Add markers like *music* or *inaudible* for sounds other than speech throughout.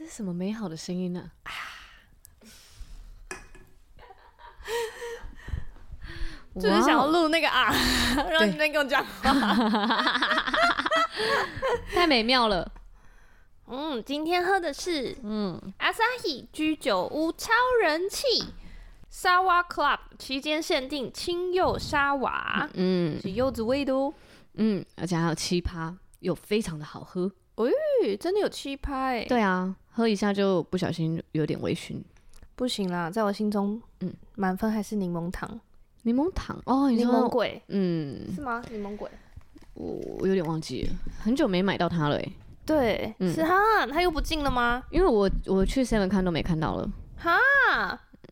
这是什么美好的声音呢？啊！就是想要录那个啊，让你们跟我讲话，太美妙了。嗯，今天喝的是嗯，Asahi 居酒屋超人气沙瓦 Club 期间限定青柚沙瓦，嗯，是柚子味的哦，嗯，而且还有七趴，又非常的好喝。哎，真的有七趴哎！对啊，喝一下就不小心有点微醺。不行啦，在我心中，嗯，满分还是柠檬糖。柠檬糖哦，柠檬鬼，嗯，是吗？柠檬鬼，我我有点忘记了，很久没买到它了哎。对，是哈，它又不进了吗？因为我我去 Seven 看都没看到了。哈，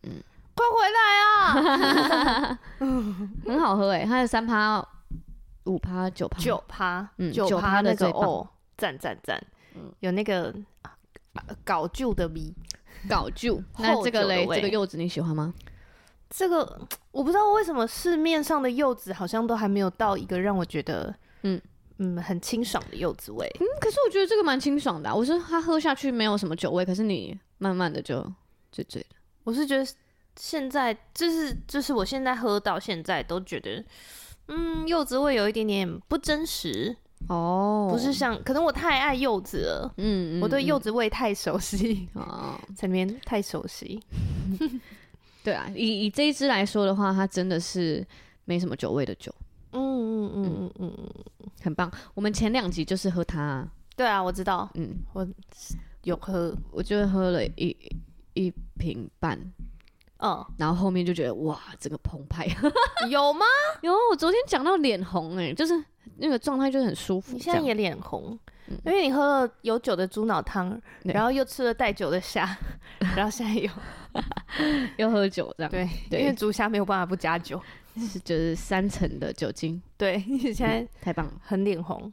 嗯，快回来啊！*laughs* 很好喝哎，它有三趴、五趴、九趴、九趴，嗯，九趴那个哦。赞赞赞，有那个搞旧的味，搞旧。*laughs* 那这个嘞，这个柚子你喜欢吗？这个 *tsk* 我不知道为什么市面上的柚子好像都还没有到一个让我觉得，嗯嗯，很清爽的柚子味。嗯，可是我觉得这个蛮清爽的啊。我是它喝下去没有什么酒味，可是你慢慢的就醉醉的。我是觉得现在就是就是我现在喝到现在都觉得，嗯，柚子味有一点点不真实。哦，oh, 不是像，可能我太爱柚子了，嗯，嗯，我对柚子味太熟悉，哦，在里面太熟悉。*laughs* 对啊，以以这一支来说的话，它真的是没什么酒味的酒，嗯嗯嗯嗯嗯嗯，很棒。我们前两集就是喝它，啊，对啊，我知道，嗯，我有喝，我就喝了一一瓶半，嗯，然后后面就觉得哇，这个澎湃，*laughs* *laughs* 有吗？有，我昨天讲到脸红，欸，哎，就是。那个状态就是很舒服。你现在也脸红，嗯、因为你喝了有酒的猪脑汤，然后又吃了带酒的虾，*laughs* 然后现在又又喝酒这样。对，对因为猪虾没有办法不加酒，是就是三层的酒精。对，你现在太棒了，很脸红。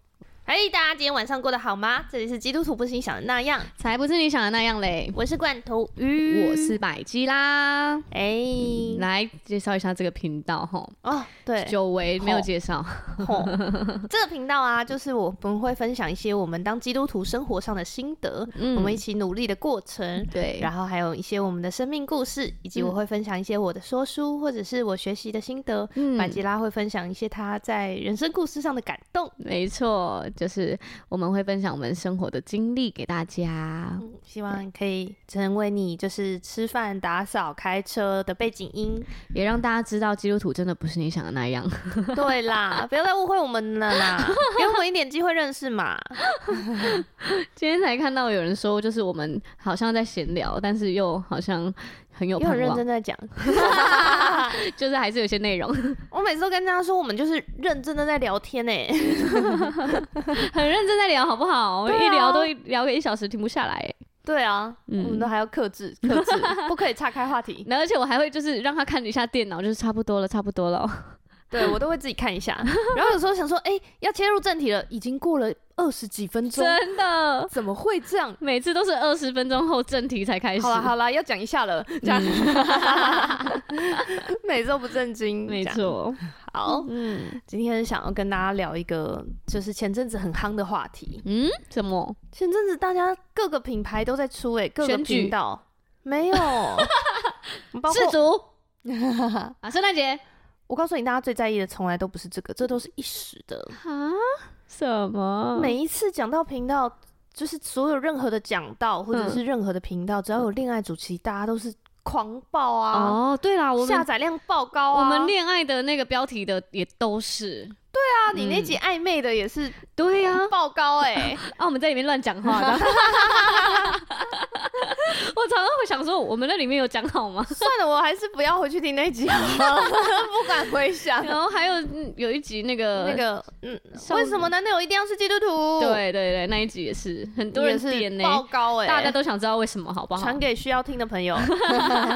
嘿大家今天晚上过得好吗？这里是基督徒不是你想的那样，才不是你想的那样嘞！我是罐头鱼，我是百基啦。哎、欸嗯，来介绍一下这个频道哈。哦，对，久违没有介绍。这个频道啊，就是我们会分享一些我们当基督徒生活上的心得，嗯、我们一起努力的过程。对，然后还有一些我们的生命故事，以及我会分享一些我的说书或者是我学习的心得。嗯，百基拉会分享一些他在人生故事上的感动。没错。就是我们会分享我们生活的经历给大家，嗯，希望可以成为你就是吃饭、打扫、开车的背景音，*laughs* 也让大家知道基督徒真的不是你想的那样。*laughs* 对啦，不要再误会我们了啦，*laughs* 给我们一点机会认识嘛。今天才看到有人说，就是我们好像在闲聊，但是又好像。很有，很认真在讲 *laughs* *laughs* 就是还是有些内容。*laughs* 我每次都跟大家说，我们就是认真的在聊天呢，很认真在聊，好不好？我们一聊都聊个一小时，停不下来。对啊，我们都还要克制，克制，不可以岔开话题。而且我还会就是让他看一下电脑，就是差不多了，差不多了。对，我都会自己看一下，*laughs* 然后有时候想说，哎、欸，要切入正题了，已经过了二十几分钟，真的？怎么会这样？每次都是二十分钟后正题才开始。好了好了，要讲一下了，这样，*laughs* 每次都不正经，没错。好，嗯，今天想要跟大家聊一个，就是前阵子很夯的话题。嗯，什么？前阵子大家各个品牌都在出、欸，哎，各个频道举没有，*laughs* 世足啊，圣诞节。我告诉你，大家最在意的从来都不是这个，这都是一时的啊！什么？每一次讲到频道，就是所有任何的讲到，或者是任何的频道，嗯、只要有恋爱主题，大家都是狂爆啊！哦，对啦，我们下载量爆高啊！我们恋爱的那个标题的也都是。对啊，你那集暧昧的也是，对啊，爆高哎！*laughs* 啊，我们在里面乱讲话的。*laughs* *laughs* 我常常会想说，我们那里面有讲好吗？*laughs* 算了，我还是不要回去听那集好了，*laughs* 不敢回想。然后还有有一集那个那个，嗯，为什么男朋友一定要是基督徒？对对对，那一集也是很多人点呢，爆高哎！大家都想知道为什么，好不好？传给需要听的朋友。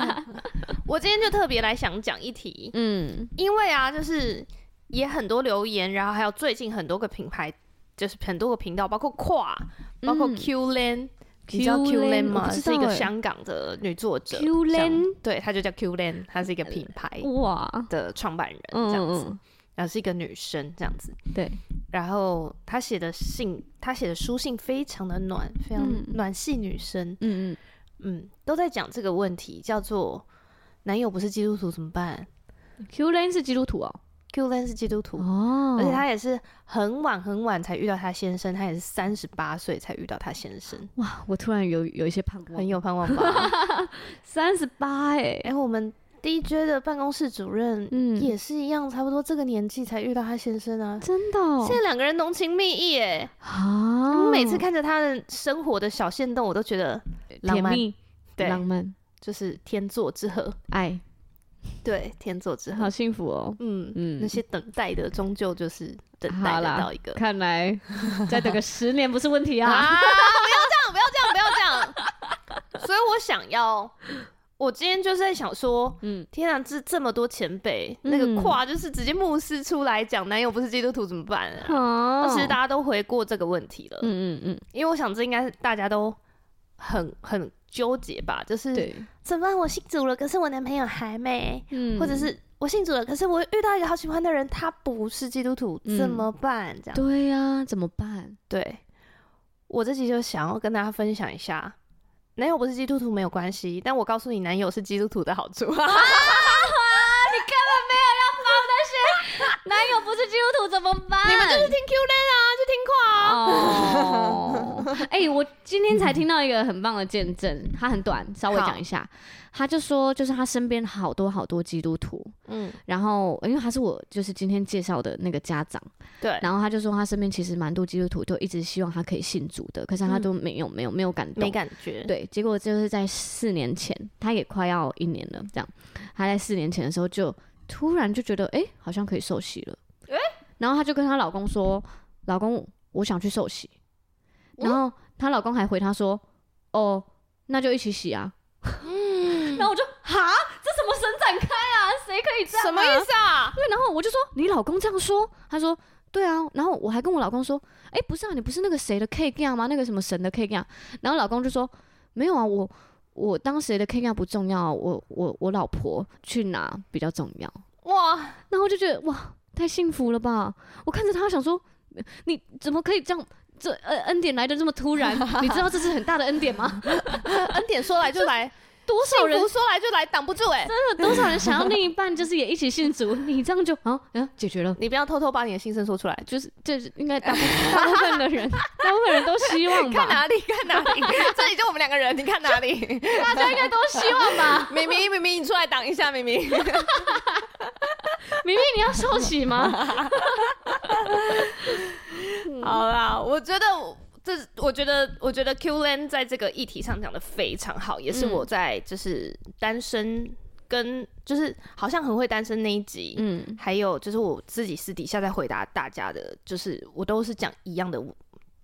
*laughs* 我今天就特别来想讲一题，嗯，因为啊，就是。也很多留言，然后还有最近很多个品牌，就是很多个频道，包括跨，包括 Q Len，你知道 Q Len 吗？是一个香港的女作者。Q Len，对，她就叫 Q Len，她是一个品牌哇的创办人这样子。然后是一个女生这样子。对，然后她写的信，她写的书信非常的暖，非常暖系女生。嗯嗯嗯，都在讲这个问题，叫做男友不是基督徒怎么办？Q Lane 是基督徒哦。Q Lane 是基督徒哦，而且他也是很晚很晚才遇到他先生，他也是三十八岁才遇到他先生。哇，我突然有有一些盼望，很有盼望吧？*laughs* 三十八哎，哎，我们 DJ 的办公室主任，嗯，也是一样，差不多这个年纪才遇到他先生啊，真的、哦。现在两个人浓情蜜意哎，啊，我每次看着他的生活的小线动，我都觉得浪漫，对，浪漫，就是天作之合，爱。*laughs* 对，天作之合，好幸福哦。嗯嗯，那些等待的，终究就是等待得到一个。看来 *laughs* 再等个十年不是问题啊！啊 *laughs* 不要这样，不要这样，不要这样。所以我想要，我今天就是在想说，嗯，天啊，这这么多前辈，嗯、那个跨就是直接牧师出来讲，男友不是基督徒怎么办啊？哦、其实大家都回过这个问题了。嗯嗯嗯，因为我想这应该是大家都很很。纠结吧，就是怎么办？我信主了，可是我男朋友还没，嗯，或者是我信主了，可是我遇到一个好喜欢的人，他不是基督徒，嗯、怎么办？这样对呀、啊，怎么办？对，我自己就想要跟大家分享一下，男友不是基督徒没有关系，但我告诉你，男友是基督徒的好处。你 *laughs* 根本没有要发那些，男友不是基督徒怎么办？你们就是听 Q 弹啊，就听跨啊。哦。哎、欸，我今天才听到一个很棒的见证，他很短，稍微讲一下。他就说，就是他身边好多好多基督徒，嗯，然后因为他是我就是今天介绍的那个家长，对，然后他就说他身边其实蛮多基督徒都一直希望他可以信主的，可是他都没有、嗯、没有没有感动，没感觉，对，结果就是在四年前，他也快要一年了，这样，他在四年前的时候就突然就觉得，哎、欸，好像可以受洗了，哎、欸，然后她就跟她老公说，老公，我想去受洗。然后她老公还回她说：“哦，那就一起洗啊。”嗯，然后我就哈，这什么神展开啊？谁可以这样？什么意思啊？对，然后我就说：“你老公这样说？”他说：“对啊。”然后我还跟我老公说：“哎，不是啊，你不是那个谁的 K 样吗？那个什么神的 K 样？”然后老公就说：“没有啊，我我当时的 K 样不重要，我我我老婆去哪比较重要。”哇，然后我就觉得哇，太幸福了吧！我看着他想说：“你怎么可以这样？”这恩恩典来的这么突然，你知道这是很大的恩典吗？*laughs* 恩典说来就来，多少人说来就来，挡不住哎、欸！真的，多少人想要另一半就是也一起信主，你这样就啊，嗯，解决了。你不要偷偷把你的心声说出来，就是就是应该大部大部分的人，*laughs* 大部分人都希望吧？看哪里？看哪里？*laughs* 这里就我们两个人，你看哪里？大家应该都希望吧？明明明明，你出来挡一下，明明。*laughs* 明明你要受洗吗？好啦，我觉得这，我觉得，我觉得 Q Lane 在这个议题上讲的非常好，也是我在就是单身跟就是好像很会单身那一集，嗯，还有就是我自己私底下在回答大家的，就是我都是讲一样的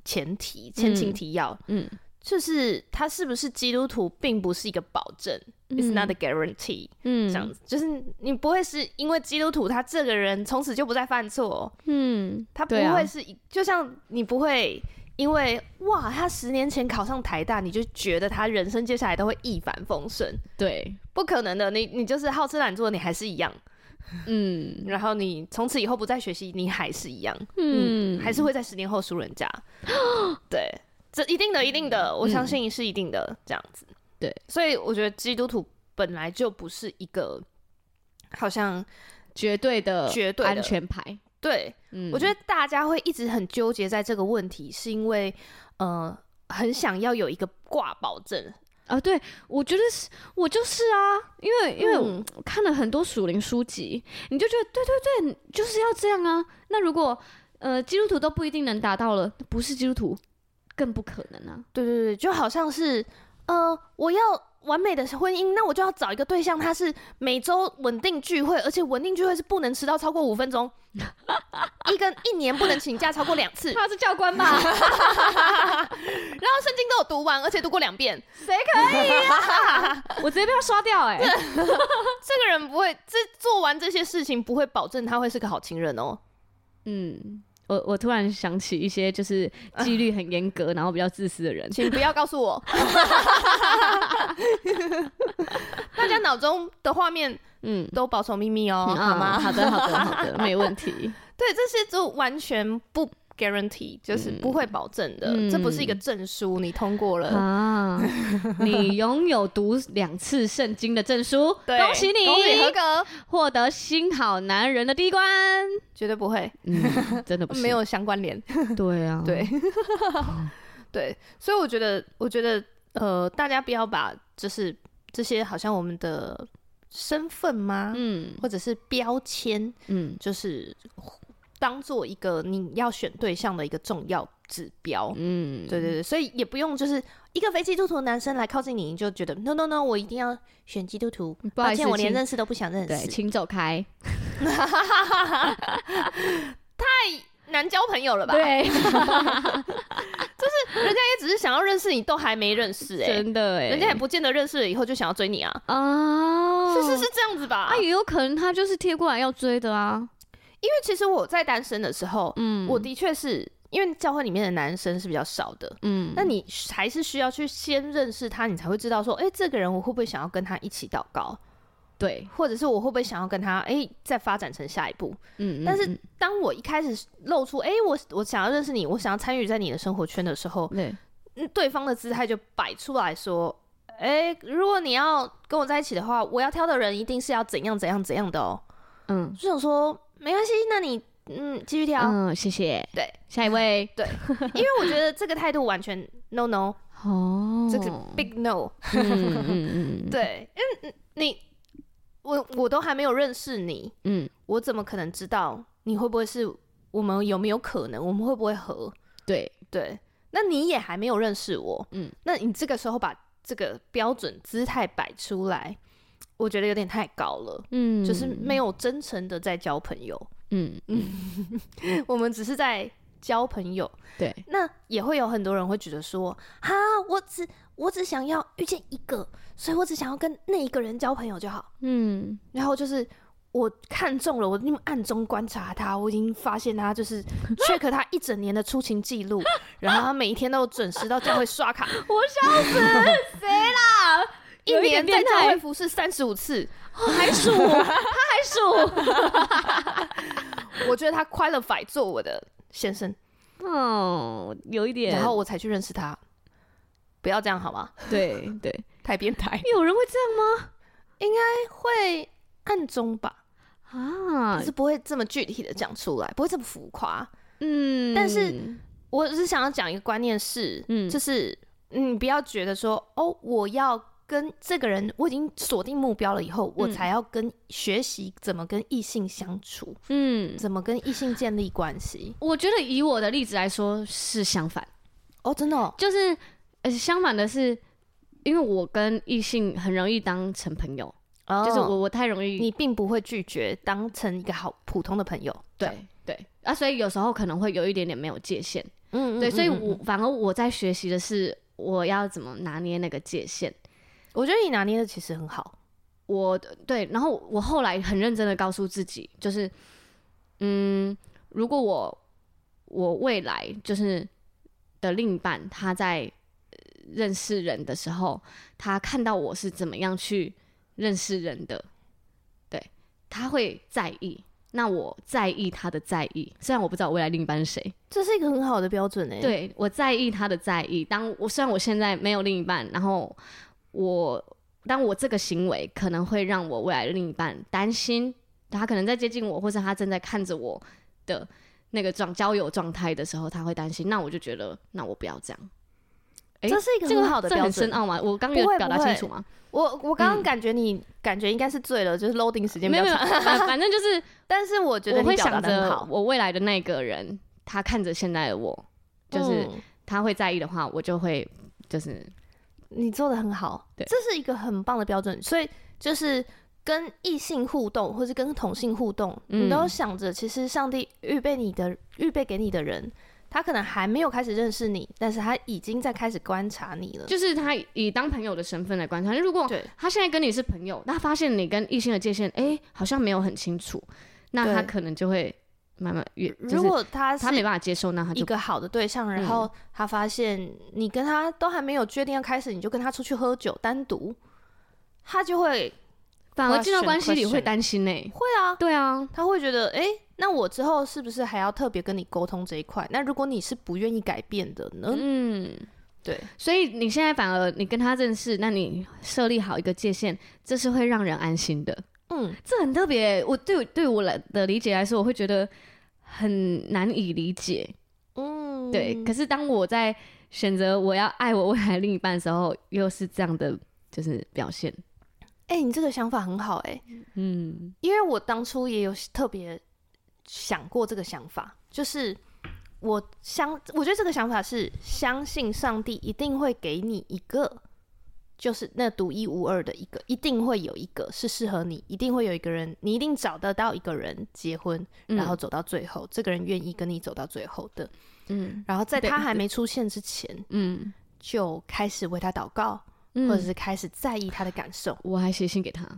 前提，前情提要，嗯。嗯就是他是不是基督徒，并不是一个保证，嗯，It's not a guarantee。嗯，这样子，就是你不会是因为基督徒，他这个人从此就不再犯错。嗯，他不会是，啊，就像你不会因为哇，他十年前考上台大，你就觉得他人生接下来都会一帆风顺。对，不可能的，你你就是好吃懒做，你还是一样。嗯，然后你从此以后不再学习，你还是一样。嗯，还是会在十年后输人家。*gasps* 对。这一定的，一定的，我相信是一定的，嗯、这样子。对，所以我觉得基督徒本来就不是一个好像绝对的、绝对安全牌。对，嗯，我觉得大家会一直很纠结在这个问题，是因为呃，很想要有一个挂保证啊。对，我觉得是，我就是啊，因为因为我看了很多属灵书籍，你就觉得对对对，就是要这样啊。那如果呃基督徒都不一定能达到了，不是基督徒。更不可能啊！对对对，就好像是，呃，我要完美的婚姻，那我就要找一个对象，他是每周稳定聚会，而且稳定聚会是不能迟到超过五分钟，*laughs* 一个一年不能请假超过两次。他是教官吧？*laughs* 然后圣经都有读完，而且读过两遍，谁可以啊？*laughs* 我直接被他刷掉哎、欸！这个人不会，这做完这些事情不会保证他会是个好情人哦。嗯。我我突然想起一些就是纪律很严格，呃、然后比较自私的人，请不要告诉我。*laughs* 大家脑中的画面嗯，都保守秘密哦，嗯、好吗？好的，好的，好的，没问题。*laughs* 对，这些就完全不。Guarantee 就是不会保证的，嗯、这不是一个证书，你通过了。啊，*laughs* 你拥有读两次圣经的证书，恭喜你，恭喜合格，获得新好男人的第一关，绝对不会，嗯、真的不 *laughs* 是没有相关联，对啊，*laughs* 对，对，所以我觉得，我觉得，呃，大家不要把就是这些好像我们的身份吗？嗯，或者是标签，嗯，就是。当做一个你要选对象的一个重要指标，嗯，对对对，所以也不用就是一个非基督徒的男生来靠近你，你就觉得 no no no，我一定要选基督徒，抱歉，我连认识都不想认识，对，请走开，太难交朋友了吧？对，*laughs* 就是人家也只是想要认识你，都还没认识哎、欸，真的哎、欸，人家也不见得认识了以后就想要追你啊，啊，是是是这样子吧？啊，也有可能他就是贴过来要追的啊。因为其实我在单身的时候，嗯，我的确是因为教会里面的男生是比较少的，嗯，那你还是需要去先认识他，你才会知道说，哎、欸，这个人我会不会想要跟他一起祷告，对，或者是我会不会想要跟他，哎、欸，再发展成下一步，嗯，嗯，但是当我一开始露出，哎、欸，我我想要认识你，我想要参与在你的生活圈的时候，对，对方的姿态就摆出来说，哎、欸，如果你要跟我在一起的话，我要挑的人一定是要怎样怎样怎样的哦，嗯，就想说。没关系，那你嗯继续挑。嗯，谢谢。对，下一位。对，因为我觉得这个态度完全 *laughs* no no。哦，这个是 big no。嗯嗯 *laughs* 对，因为你我我都还没有认识你，嗯，我怎么可能知道你会不会是我们有没有可能，我们会不会合？对对，那你也还没有认识我，嗯，那你这个时候把这个标准姿态摆出来。我觉得有点太高了，嗯，就是没有真诚的在交朋友，嗯嗯，*laughs* 我们只是在交朋友，对，那也会有很多人会觉得说，哈，我只我只想要遇见一个，所以我只想要跟那一个人交朋友就好，嗯，*laughs* 然后就是我看中了，我因为暗中观察他，我已经发现他就是 check 他一整年的出勤记录，*laughs* 然后他每一天都准时到教会刷卡，我笑死，谁啦？一年在教会服侍三十五次，还数，他还数。*laughs* 我觉得他 qualify 做我的先生，嗯，有一点，然后我才去认识他。不要这样好吗？对对，太变态。有人会这样吗？应该会暗中吧？啊，可是不会这么具体的讲出来，不会这么浮夸。嗯，但是我只是想要讲一个观念是，嗯，就是你不要觉得说，哦，我要。跟这个人，我已经锁定目标了，以后我才要跟学习怎么跟异性相处，嗯，怎么跟异性建立关系。我觉得以我的例子来说是相反，哦，真的哦，就是呃相反的是，因为我跟异性很容易当成朋友，哦，就是我我太容易，你并不会拒绝当成一个好普通的朋友，对对。啊，所以有时候可能会有一点点没有界限，嗯，对，所以我反而我在学习的是我要怎么拿捏那个界限。我觉得你拿捏的其实很好，我对，然后我后来很认真的告诉自己，就是，嗯，如果我我未来就是的另一半，他在认识人的时候，他看到我是怎么样去认识人的，对，他会在意，那我在意他的在意，虽然我不知道我未来另一半是谁，这是一个很好的标准诶。对，我在意他的在意，当我虽然我现在没有另一半，然后。我当我这个行为可能会让我未来的另一半担心，他可能在接近我，或是他正在看着我的那个状交友状态的时候，他会担心。那我就觉得，那我不要这样。欸、这是一个很好的标准，这很深奥吗？我刚刚有表达清楚吗？我我刚刚感觉你、嗯、感觉应该是醉了，就是 loading 时间比较长。反 *laughs* 反正就是，*laughs* 但是我觉得你我会想着我未来的那个人，他看着现在的我，就是他会在意的话，我就会就是。你做的很好，对，这是一个很棒的标准。所以就是跟异性互动，或是跟同性互动，嗯、你都想着，其实上帝预备你的、预备给你的人，他可能还没有开始认识你，但是他已经在开始观察你了。就是他以当朋友的身份来观察。如果他现在跟你是朋友，那他发现你跟异性的界限，哎、欸，好像没有很清楚，那他可能就会。慢慢越，如果他他没办法接受，那他就一个好的对象，然后他发现你跟他都还没有决定要开始，你就跟他出去喝酒单独，他就会反而进到关系里会担心呢、欸。会啊，对啊，他会觉得，哎、欸，那我之后是不是还要特别跟你沟通这一块？那如果你是不愿意改变的呢？嗯，对。所以你现在反而你跟他认识，那你设立好一个界限，这是会让人安心的。嗯，这很特别。我对对我来的理解来说，我会觉得很难以理解。嗯，对。可是当我在选择我要爱我未来另一半的时候，又是这样的，就是表现。哎、欸，你这个想法很好、欸，哎，嗯，因为我当初也有特别想过这个想法，就是我相，我觉得这个想法是相信上帝一定会给你一个，就是那独一无二的一个，一定会有一个是适合你，一定会有一个人，你一定找得到一个人结婚，然后走到最后，嗯、这个人愿意跟你走到最后的，嗯，然后在他还没出现之前，嗯，就开始为他祷告。或者是开始在意他的感受，我还写信给他，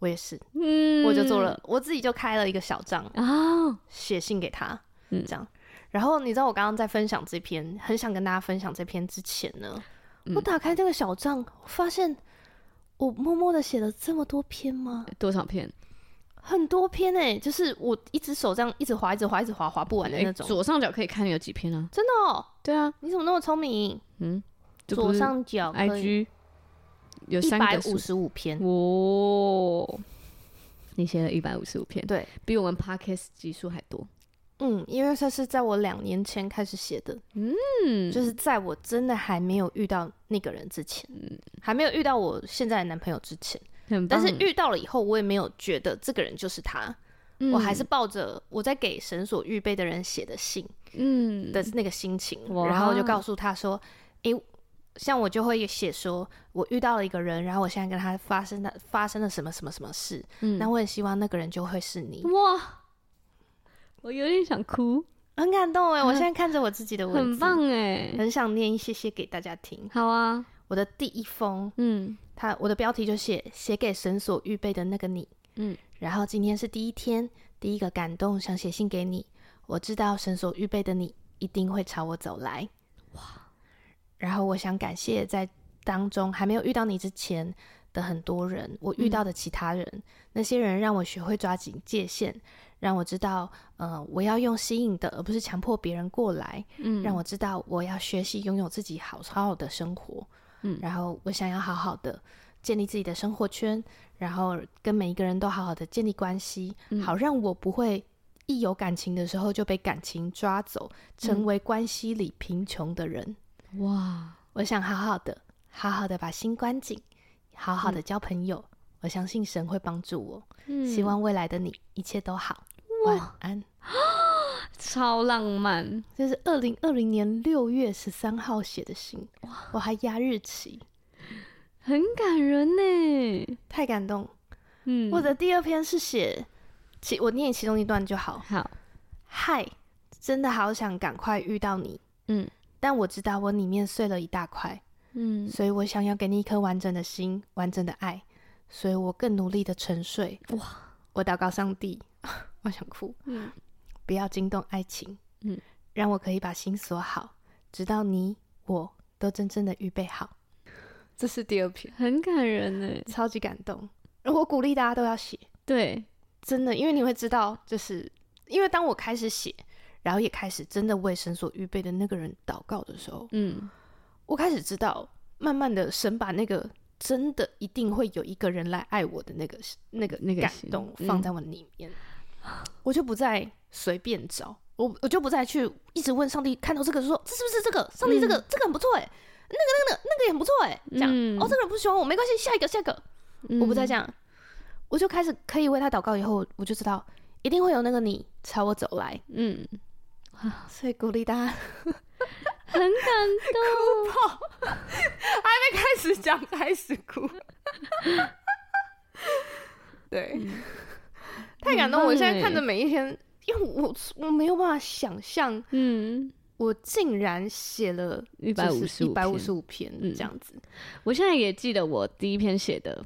我也是，嗯，我就做了，我自己就开了一个小账啊，写信给他，嗯，这样。然后你知道我刚刚在分享这篇，很想跟大家分享这篇之前呢，我打开这个小账，发现我默默的写了这么多篇吗？多少篇？很多篇诶，就是我一只手这样一直划，一直划，一直划划不完的那种。左上角可以看有几篇啊？真的哦？对啊，你怎么那么聪明？嗯，左上角 IG。有一百五十五篇哦，你写了一百五十五篇，对，比我们 podcast 集数还多。嗯，因为这是在我两年前开始写的，嗯，就是在我真的还没有遇到那个人之前，嗯，还没有遇到我现在的男朋友之前，但是遇到了以后，我也没有觉得这个人就是他，嗯，我还是抱着我在给神所预备的人写的信，嗯。的那个心情，嗯，然后就告诉他说，诶。像我就会写说，我遇到了一个人，然后我现在跟他发生的发生了什么什么什么事，嗯，那我也希望那个人就会是你。哇，我有点想哭，很感动哎！我现在看着我自己的文字，很棒哎，很想念一些些给大家听。好啊，我的第一封，嗯，他我的标题就写写给神所预备的那个你，嗯，然后今天是第一天，第一个感动想写信给你，我知道神所预备的你一定会朝我走来。哇。然后我想感谢在当中还没有遇到你之前的很多人，我遇到的其他人，嗯、那些人让我学会抓紧界限，让我知道，呃，我要用吸引的，而不是强迫别人过来。嗯，让我知道我要学习拥有自己好好好的生活。嗯，然后我想要好好的建立自己的生活圈，然后跟每一个人都好好的建立关系，嗯、好让我不会一有感情的时候就被感情抓走，成为关系里贫穷的人。哇！我想好好的，好好的把心关紧，好好的交朋友。嗯、我相信神会帮助我。嗯，希望未来的你一切都好。晚安。*gasps* 超浪漫！这是二零二零年六月十三号写的信。哇！我还压日期，很感人呢，太感动。嗯，我的第二篇是写其我念其中一段就好。好，嗨，真的好想赶快遇到你。嗯。但我知道我里面碎了一大块，嗯，所以我想要给你一颗完整的心，完整的爱，所以我更努力的沉睡。哇！我祷告上帝，我想哭，嗯，不要惊动爱情，嗯，让我可以把心锁好，直到你我都真正的预备好。这是第二篇，很感人呢，超级感动。我鼓励大家都要写，对，真的，因为你会知道，就是因为当我开始写。然后也开始真的为神所预备的那个人祷告的时候，嗯，我开始知道，慢慢的神把那个真的一定会有一个人来爱我的那个那个那个感动放在我里面，嗯、我就不再随便找，我我就不再去一直问上帝，看到这个说这是不是这个？上帝这个、嗯、这个很不错哎，那个那个那个也很不错哎，这样、嗯、哦，这个人不喜欢我没关系，下一个下一个，嗯、我不再这样，我就开始可以为他祷告以后，我就知道一定会有那个你朝我走来，嗯。所以鼓励大家，很感动，*laughs* 哭爆，还没开始讲，开始哭。*laughs* 对，嗯、太感动！我现在看着每一天，因为我我没有办法想象，嗯，我竟然写了一百五十一百五十五篇这样子。我现在也记得我第一篇写的，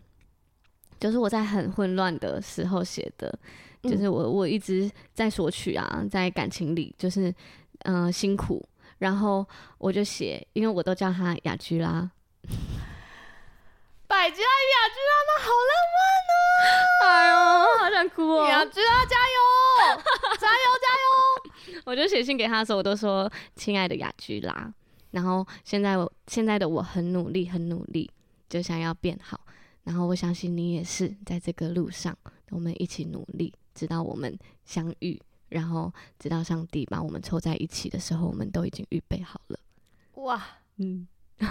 就是我在很混乱的时候写的。就是我，我一直在索取啊，在感情里，就是嗯、呃、辛苦，然后我就写，因为我都叫他雅居拉，百吉拉与雅居拉，吗好浪漫哦、哎呦，好想哭哦！雅居拉加油，加油，加油！*laughs* 我就写信给他的时候，我都说：“亲爱的雅居拉，然后现在我现在的我很努力，很努力，就想要变好。然后我相信你也是在这个路上，我们一起努力，直到我们相遇，然后直到上帝把我们凑在一起的时候，我们都已经预备好了。”哇，嗯，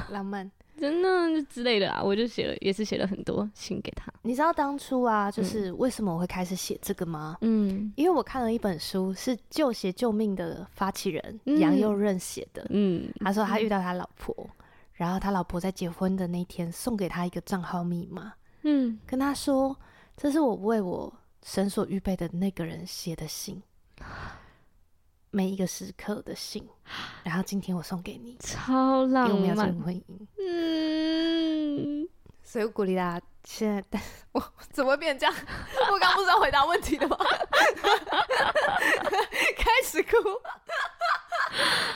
浪漫。真的之类的啊，我就写了，也是写了很多信给他。你知道当初啊，就是为什么我会开始写这个吗？嗯，因为我看了一本书，是救鞋救命的发起人杨佑任写的。嗯，他说他遇到他老婆，嗯、然后他老婆在结婚的那天送给他一个账号密码，嗯，跟他说这是我为我神所预备的那个人写的信。*laughs* 每一个时刻的信，然后今天我送给你，超浪漫，因为我们要进入婚姻。嗯，*laughs* 所以我鼓励大家，现在，但 *laughs* 我怎么会变成这样？我刚刚不是要回答问题的吗？*laughs* 开始哭。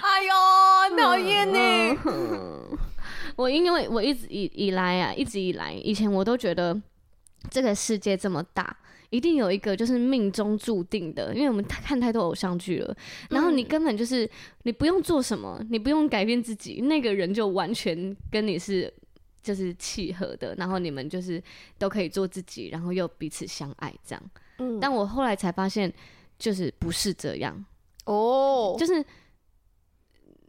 哎呦，讨厌你！我因为我一直以以来啊，一直以来，以前我都觉得这个世界这么大。一定有一个就是命中注定的，因为我们看太多偶像剧了。然后你根本就是你不用做什么，你不用改变自己，那个人就完全跟你是就是契合的。然后你们就是都可以做自己，然后又彼此相爱这样。嗯，但我后来才发现，就是不是这样哦，就是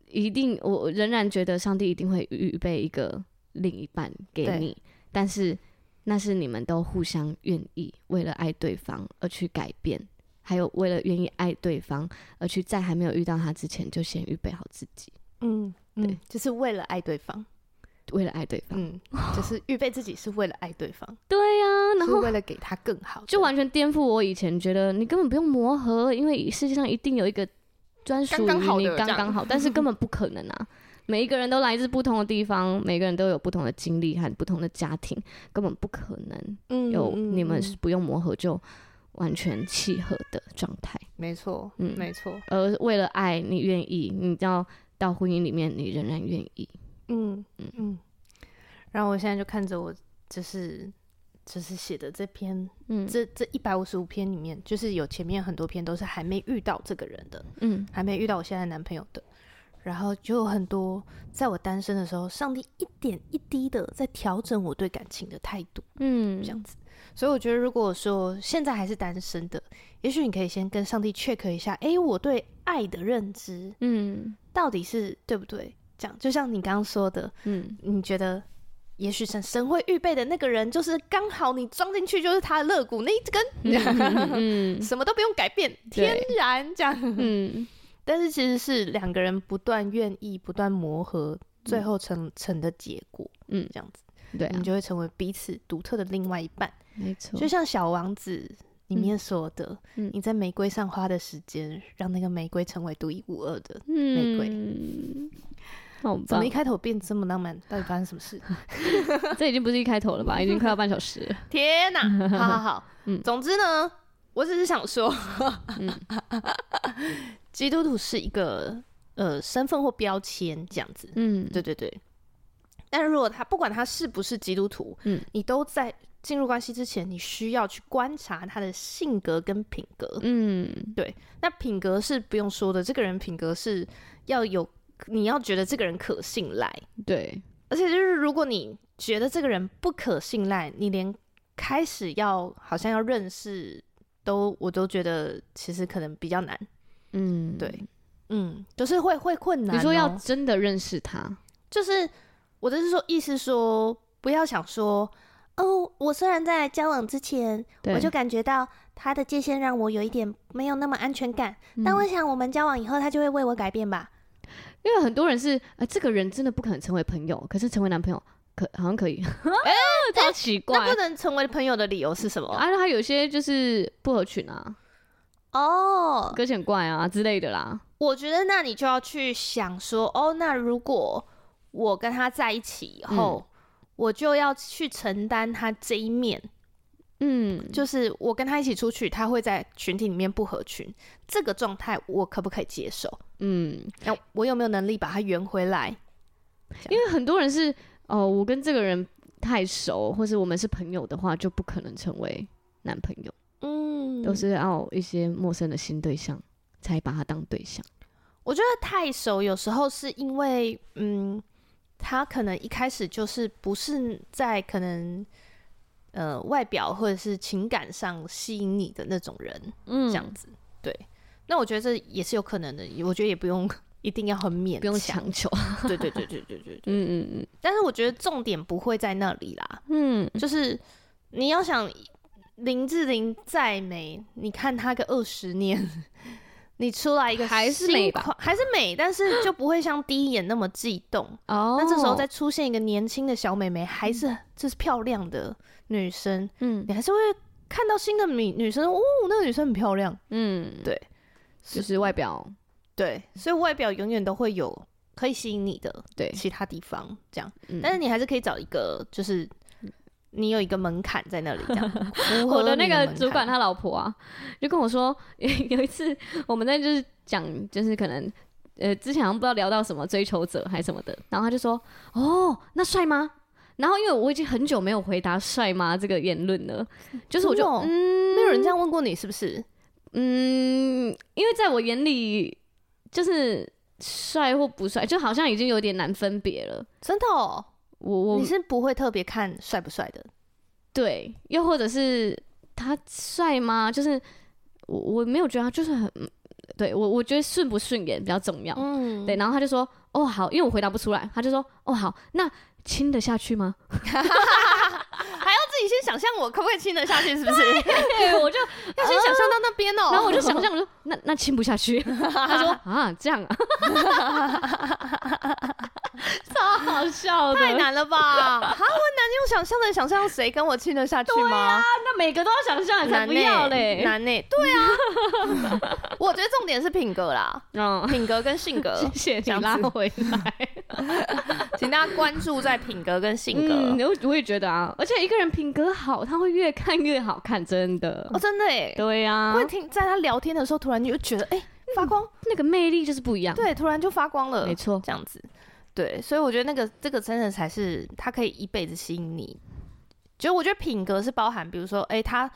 一定，我仍然觉得上帝一定会预备一个另一半给你，但是。那是你们都互相愿意为了爱对方而去改变，还有为了愿意爱对方而去在还没有遇到他之前就先预备好自己。嗯，对嗯，就是为了爱对方，为了爱对方，嗯，就是预备自己是为了爱对方。*laughs* 对呀、啊，然后为了给他更好，就完全颠覆我以前觉得你根本不用磨合，因为世界上一定有一个专属于你刚刚好，*laughs* 但是根本不可能啊。每一个人都来自不同的地方，每个人都有不同的经历和不同的家庭，根本不可能有你们是不用磨合就完全契合的状态。没错，嗯，没错。而为了爱你愿意，你要到婚姻里面，你仍然愿意。嗯嗯嗯。然后我现在就看着我，就是就是写的这篇，嗯，这这一百五十五篇里面，就是有前面很多篇都是还没遇到这个人的，嗯，还没遇到我现在男朋友的。然后就有很多，在我单身的时候，上帝一点一滴的在调整我对感情的态度，嗯，这样子。所以我觉得，如果说现在还是单身的，也许你可以先跟上帝 check 一下，哎，我对爱的认知，嗯，到底是对不对？这样，就像你刚刚说的，嗯，你觉得，也许神神会预备的那个人，就是刚好你装进去就是他的肋骨那一根，嗯，*laughs* 什么都不用改变，天然这样，嗯。但是其实是两个人不断愿意、不断磨合，最后成成的结果。嗯，这样子，对、啊，你就会成为彼此独特的另外一半。没错，就像《小王子》里面说的，嗯、你在玫瑰上花的时间，让那个玫瑰成为独一无二的玫瑰。嗯，怎么一开头变这么浪漫？到底发生什么事？*laughs* 这已经不是一开头了吧？已经快要半小时了。天哪！好好好，*laughs* 嗯，总之呢，我只是想说。嗯 *laughs* 基督徒是一个呃身份或标签这样子，嗯，对对对。但如果他不管他是不是基督徒，嗯，你都在进入关系之前，你需要去观察他的性格跟品格，嗯，对。那品格是不用说的，这个人品格是要有，你要觉得这个人可信赖，对。而且就是如果你觉得这个人不可信赖，你连开始要好像要认识都，我都觉得其实可能比较难。嗯，对，嗯，就是会会困难喔。你说要真的认识他，就是我的是说，意思说不要想说，哦，我虽然在交往之前，我就感觉到他的界限让我有一点没有那么安全感，嗯，但我想我们交往以后，他就会为我改变吧。因为很多人是，呃，这个人真的不可能成为朋友，可是成为男朋友可好像可以，哎，*laughs* 超奇怪，那不能成为朋友的理由是什么？啊，他有些就是不合群啊。哦，个性怪啊之类的啦。我觉得那你就要去想说，哦，那如果我跟他在一起以后，嗯、我就要去承担他这一面。嗯，就是我跟他一起出去，他会在群体里面不合群，这个状态我可不可以接受？嗯，那我有没有能力把他圆回来？因为很多人是哦，我跟这个人太熟，或是我们是朋友的话，就不可能成为男朋友。嗯，都是要一些陌生的新对象才把他当对象？我觉得太熟有时候是因为，嗯，他可能一开始就是不是在可能呃外表或者是情感上吸引你的那种人，嗯，这样子。对，那我觉得这也是有可能的。我觉得也不用一定要很勉，不用强求。*laughs* 对对对对对对，对，嗯嗯嗯。但是我觉得重点不会在那里啦，嗯，就是你要想。林志玲再美，你看她个二十年，*laughs* 你出来一个还是美吧？还是美，但是就不会像第一眼那么悸动。哦，那这时候再出现一个年轻的小美眉，还是这是漂亮的女生，嗯，你还是会看到新的女女生，哦，那个女生很漂亮，嗯，对，就是外表，对，所以外表永远都会有可以吸引你的，对，其他地方这样，嗯，但是你还是可以找一个就是。你有一个门槛在那里，这样。*laughs* 我的那个主管他老婆啊，就跟我说，有一次我们在就是讲，就是可能呃之前好像不知道聊到什么追求者还是什么的，然后他就说，哦，那帅吗？然后因为我已经很久没有回答帅吗这个言论了，就是我就嗯，没有人这样问过你是不是？嗯，因为在我眼里，就是帅或不帅，就好像已经有点难分别了，真的哦。我我你是不会特别看帅不帅的，对，又或者是他帅吗？就是我我没有觉得他就是很，对我我觉得顺不顺眼比较重要，嗯，对，然后他就说哦好，因为我回答不出来，他就说哦好，那亲得下去吗？*laughs* 还要自己先想象我可不可以亲得下去，是不是？对，我就 *laughs* 要先想象到那边哦、喔，然后我就想象我说那那亲不下去，*laughs* 他说啊这样啊。*laughs* 超好笑的，太难了吧？啊，我难用想象的想象谁跟我亲得下去吗？对啊，那每个都要想象，才不要嘞，难呢、欸？对啊，我觉得重点是品格啦，嗯，品格跟性格，谢谢你拉回来，请大家关注在品格跟性格。嗯，我我也觉得啊，而且一个人品格好，他会越看越好看，真的哦，真的哎，对呀，会听在他聊天的时候，突然你就觉得哎、欸、发光，那个魅力就是不一样，对，突然就发光了，没错，这样子。对，所以我觉得那个这个真的才是他可以一辈子吸引你。就我觉得品格是包含，比如说，哎，他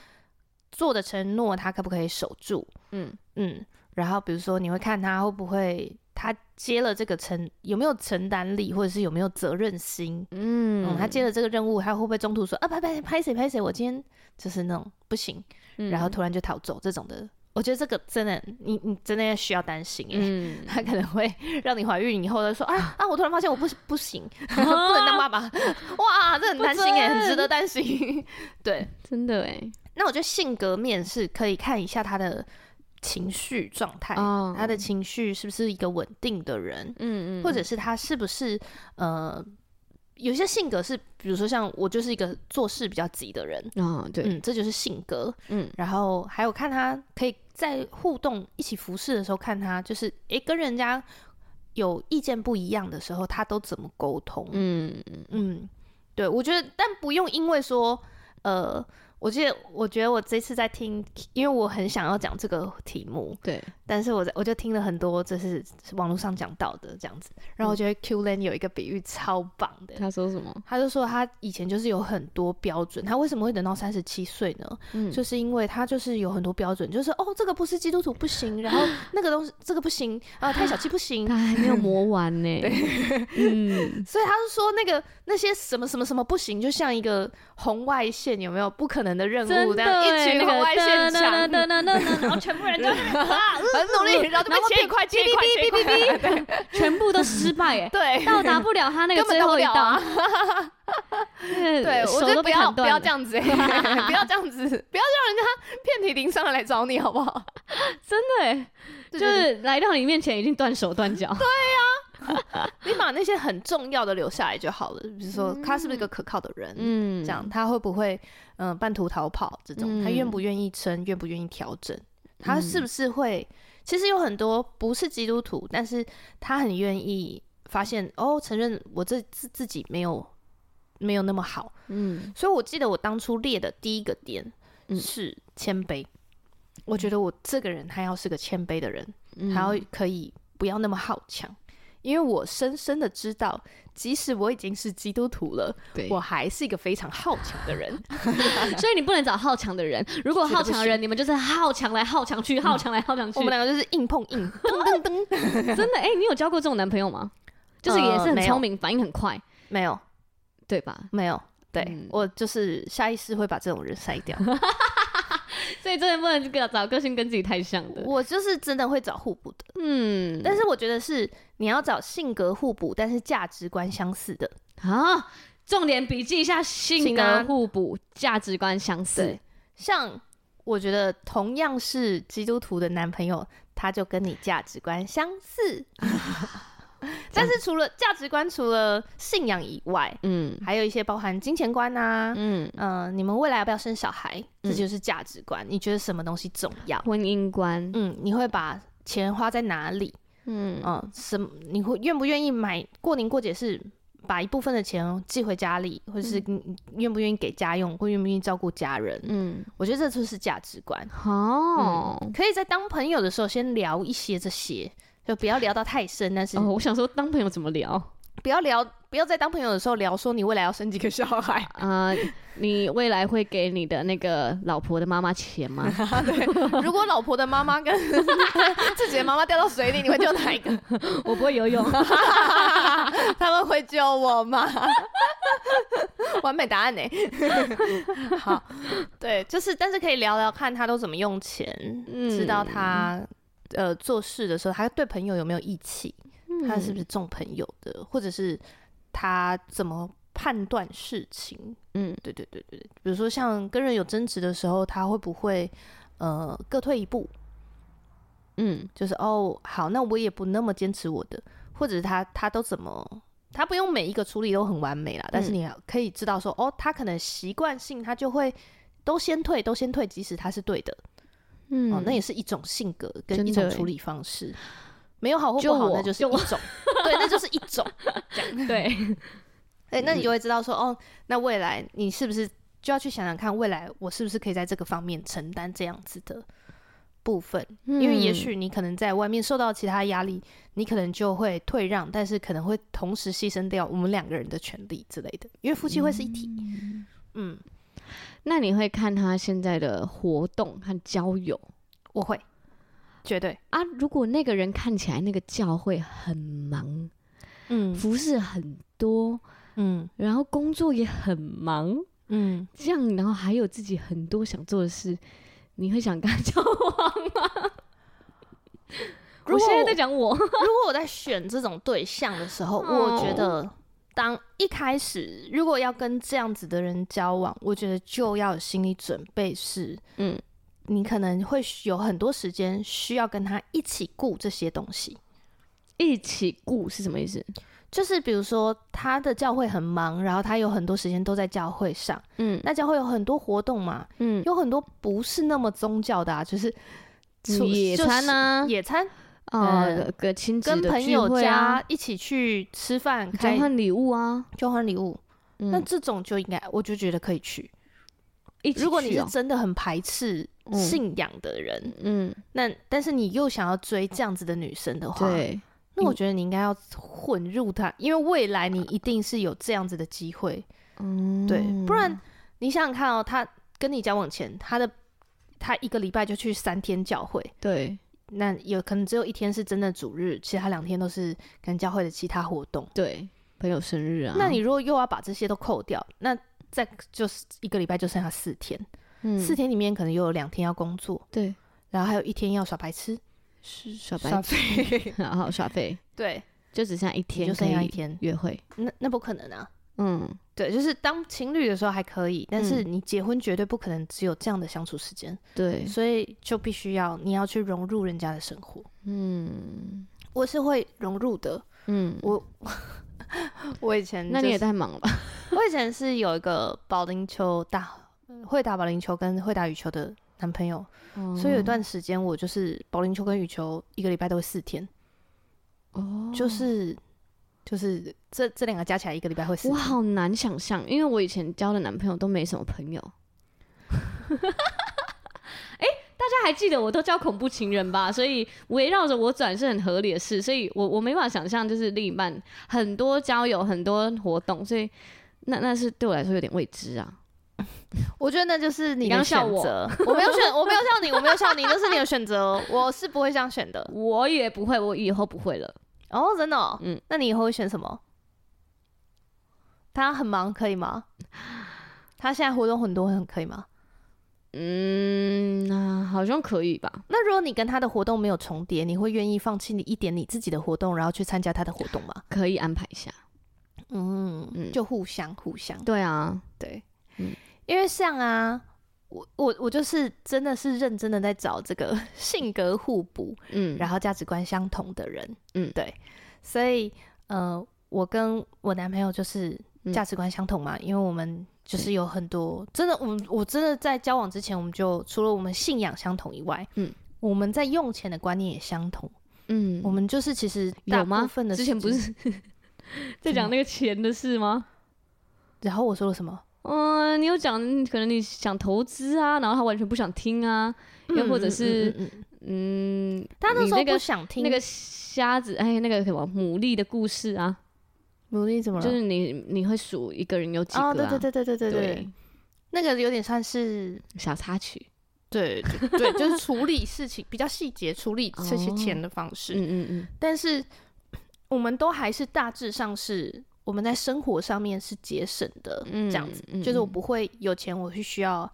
做的承诺，他可不可以守住？嗯嗯。然后比如说，你会看他会不会，他接了这个承有没有承担力，或者是有没有责任心？嗯，嗯，他接了这个任务，他会不会中途说啊，拍拍拍谁拍谁，我今天就是那种不行，然后突然就逃走这种的。我觉得这个真的，你你真的要需要担心哎，嗯、*laughs* 他可能会 *laughs* 让你怀孕以后就说，啊啊，我突然发现我不不行，*laughs* 啊、不能当爸爸，哇，这很担心哎，很值得担心，对，真的哎。那我觉得性格面是可以看一下他的情绪状态，哦、他的情绪是不是一个稳定的人，嗯嗯，或者是他是不是呃。有些性格是，比如说像我就是一个做事比较急的人，啊、哦，对，嗯，这就是性格，嗯，然后还有看他可以在互动一起服侍的时候，看他就是，诶，跟人家有意见不一样的时候，他都怎么沟通，嗯。嗯，对，我觉得，但不用因为说，呃。我记得，我觉得我这次在听，因为我很想要讲这个题目，对，但是我在我就听了很多，这是网络上讲到的这样子，然后我觉得 Q Len 有一个比喻超棒的，他说什么？他就说他以前就是有很多标准，他为什么会等到三十七岁呢？嗯，就是因为他就是有很多标准，就是哦，这个不是基督徒不行，然后 *laughs* 那个东西这个不行啊，太小气不行，他还没有。*laughs* 磨完呢，*laughs* 所以他是说那个那些什么什么什么不行，就像一个红外线，有没有不可能的任务，这样一群红外线墙，然后全部人就啊很努力，*laughs* 然后这边切一块，切一块，切一块，*laughs* 全部都失败，哎，*laughs* 对，到达不了他那个最后一道。对，我觉得不要不要这样子，不要这样子，不要让人家遍体鳞伤的来找你，好不好？真的，哎，就是来到你面前已经断手断脚。对呀。你把那些很重要的留下来就好了，比如说他是不是一个可靠的人，嗯，这样他会不会嗯、呃、半途逃跑这种，他愿不愿意撑，愿不愿意调整，他是不是会，其实有很多不是基督徒，但是他很愿意发现哦，承认我这自自己没有没有那么好，嗯，所以我记得我当初列的第一个点是谦卑，我觉得我这个人他要是个谦卑的人，他要可以不要那么好强。因为我深深的知道，即使我已经是基督徒了，我还是一个非常好强的人。*laughs* *laughs* 所以你不能找好强的人。如果好强的人，你们就是好强来好强去，好强来好强去。我们两个就是硬碰硬，噔噔噔。*laughs* 真的？哎、欸，你有交过这种男朋友吗？就是也是很聪明，反应很快。没有，对吧？没有。对、嗯、我就是下意识会把这种人筛掉。所以真的不能找找个性跟自己太像的。我就是真的会找互补的，嗯。但是我觉得是你要找性格互补，但是价值观相似的啊。重点笔记一下：性格互补，价值观相似。像我觉得同样是基督徒的男朋友，他就跟你价值观相似。*laughs* 但是除了价值观，除了信仰以外，嗯，还有一些包含金钱观啊，嗯嗯、呃，你们未来要不要生小孩？这就是价值观。你觉得什么东西重要？婚姻观，嗯，你会把钱花在哪里？嗯嗯、呃，什么？你会愿不愿意买过年过节是把一部分的钱寄回家里，或者是愿不愿意给家用，或愿不愿意照顾家人？嗯，我觉得这就是价值观。哦、嗯，可以在当朋友的时候先聊一些这些。就不要聊到太深，但是哦，我想说当朋友怎么聊？不要聊，不要在当朋友的时候聊说你未来要生几个小孩啊、*laughs* 呃？你未来会给你的那个老婆的妈妈钱吗？*laughs* 对，如果老婆的妈妈跟 *laughs* 自己的妈妈掉到水里，你会救哪一个？我不会游泳，他们会救我吗？完美答案呢？好，对，就是，但是可以聊聊看他都怎么用钱，嗯、知道他。呃，做事的时候，他对朋友有没有义气？嗯、他是不是重朋友的？或者是他怎么判断事情？嗯，对对对对，比如说像跟人有争执的时候，他会不会呃各退一步？嗯，就是哦，好，那我也不那么坚持我的，或者是他他都怎么？他不用每一个处理都很完美啦，嗯、但是你可以知道说，哦，他可能习惯性他就会都先退，都先退，即使他是对的。嗯、哦，那也是一种性格跟一种处理方式，没有好或不好，那就是一种，对，那就是一种，*laughs* 这样。*laughs* 对。哎、欸，那你就会知道说，哦，那未来你是不是就要去想想看，未来我是不是可以在这个方面承担这样子的部分？嗯、因为也许你可能在外面受到其他压力，你可能就会退让，但是可能会同时牺牲掉我们两个人的权利之类的，因为夫妻会是一体。嗯。嗯那你会看他现在的活动和交友？我会，绝对啊！如果那个人看起来那个教会很忙，嗯，服侍很多，嗯，然后工作也很忙，嗯，这样，然后还有自己很多想做的事，你会想跟他交往吗？我现在在讲我，*laughs* 如果我在选这种对象的时候，我觉得。当一开始如果要跟这样子的人交往，我觉得就要有心理准备是，嗯，你可能会有很多时间需要跟他一起顾这些东西。一起顾是什么意思？就是比如说他的教会很忙，然后他有很多时间都在教会上，嗯，那教会有很多活动嘛，嗯，有很多不是那么宗教的啊，就是野餐啊，野餐。呃，个亲子的聚会啊，跟朋友家一起去吃饭，交换礼物啊，交换礼物。那这种就应该，我就觉得可以去。如果你是真的很排斥信仰的人，嗯，那但是你又想要追这样子的女生的话，对，那我觉得你应该要混入他，因为未来你一定是有这样子的机会，嗯，对，不然你想想看哦，他跟你交往前，他的他一个礼拜就去三天教会，对。那有可能只有一天是真的主日，其他两天都是跟教会的其他活动。对，朋友生日啊。那你如果又要把这些都扣掉，那再就是一个礼拜就剩下四天。嗯，四天里面可能又有两天要工作。对，然后还有一天要耍白痴，是耍白痴，*laughs* 然后耍废。对，就只剩下一天，就剩下一天约会。那那不可能啊。嗯，对，就是当情侣的时候还可以，但是你结婚绝对不可能只有这样的相处时间。对，所以就必须要你要去融入人家的生活。嗯，我是会融入的。嗯，我 *laughs* 我以前、就是、那你也太忙了吧？*laughs* 我以前是有一个保龄球打会打保龄球跟会打羽球的男朋友，嗯、所以有一段时间我就是保龄球跟羽球一个礼拜都会四天。哦，就是。就是这这两个加起来一个礼拜会死。我好难想象，因为我以前交的男朋友都没什么朋友。哎、欸，大家还还记得我都叫恐怖情人吧，所以围绕着我转是很合理的事，所以我我没办法想象就是另一半很多交友很多活动，所以那那是对我来说有点未知啊。*laughs* 我觉得那就是你的选择，*laughs* 我没有选，我没有笑你，我没有笑你，那是你的选择，我是不会这样选的，我也不会，我以后不会了。哦，真的哦？嗯，那你以后会选什么？他很忙，可以吗？他现在活动很多，很可以吗？嗯，那好像可以吧。那如果你跟他的活动没有重叠，你会愿意放弃你一点你自己的活动，然后去参加他的活动吗？可以安排一下。嗯嗯，就互相互相。对啊，对，嗯。因为像啊，我我我就是真的是认真的在找这个 *laughs* 性格互补，嗯，然后价值观相同的人，嗯，对，所以呃，我跟我男朋友就是价值观相同嘛，嗯、因为我们就是有很多真的，我我真的在交往之前，我们就除了我们信仰相同以外，嗯，我们在用钱的观念也相同，嗯，我们就是其实大部分的之前不是 *laughs* 在讲那个钱的事吗？然后我说了什么？嗯，你有讲可能你想投资啊，然后他完全不想听啊，又、嗯、或者是嗯，他那时候不想听那个瞎子，哎，那个什么牡蛎的故事啊，牡蛎怎么了？就是你你会数一个人有几个、啊？哦，对对对对对对对，那个有点算是小插曲，对对对，就是处理事情比较细节处理这些钱的方式，嗯嗯嗯，但是我们都还是大致上是。我们在生活上面是节省的，这样子，嗯嗯、就是我不会有钱，我是需要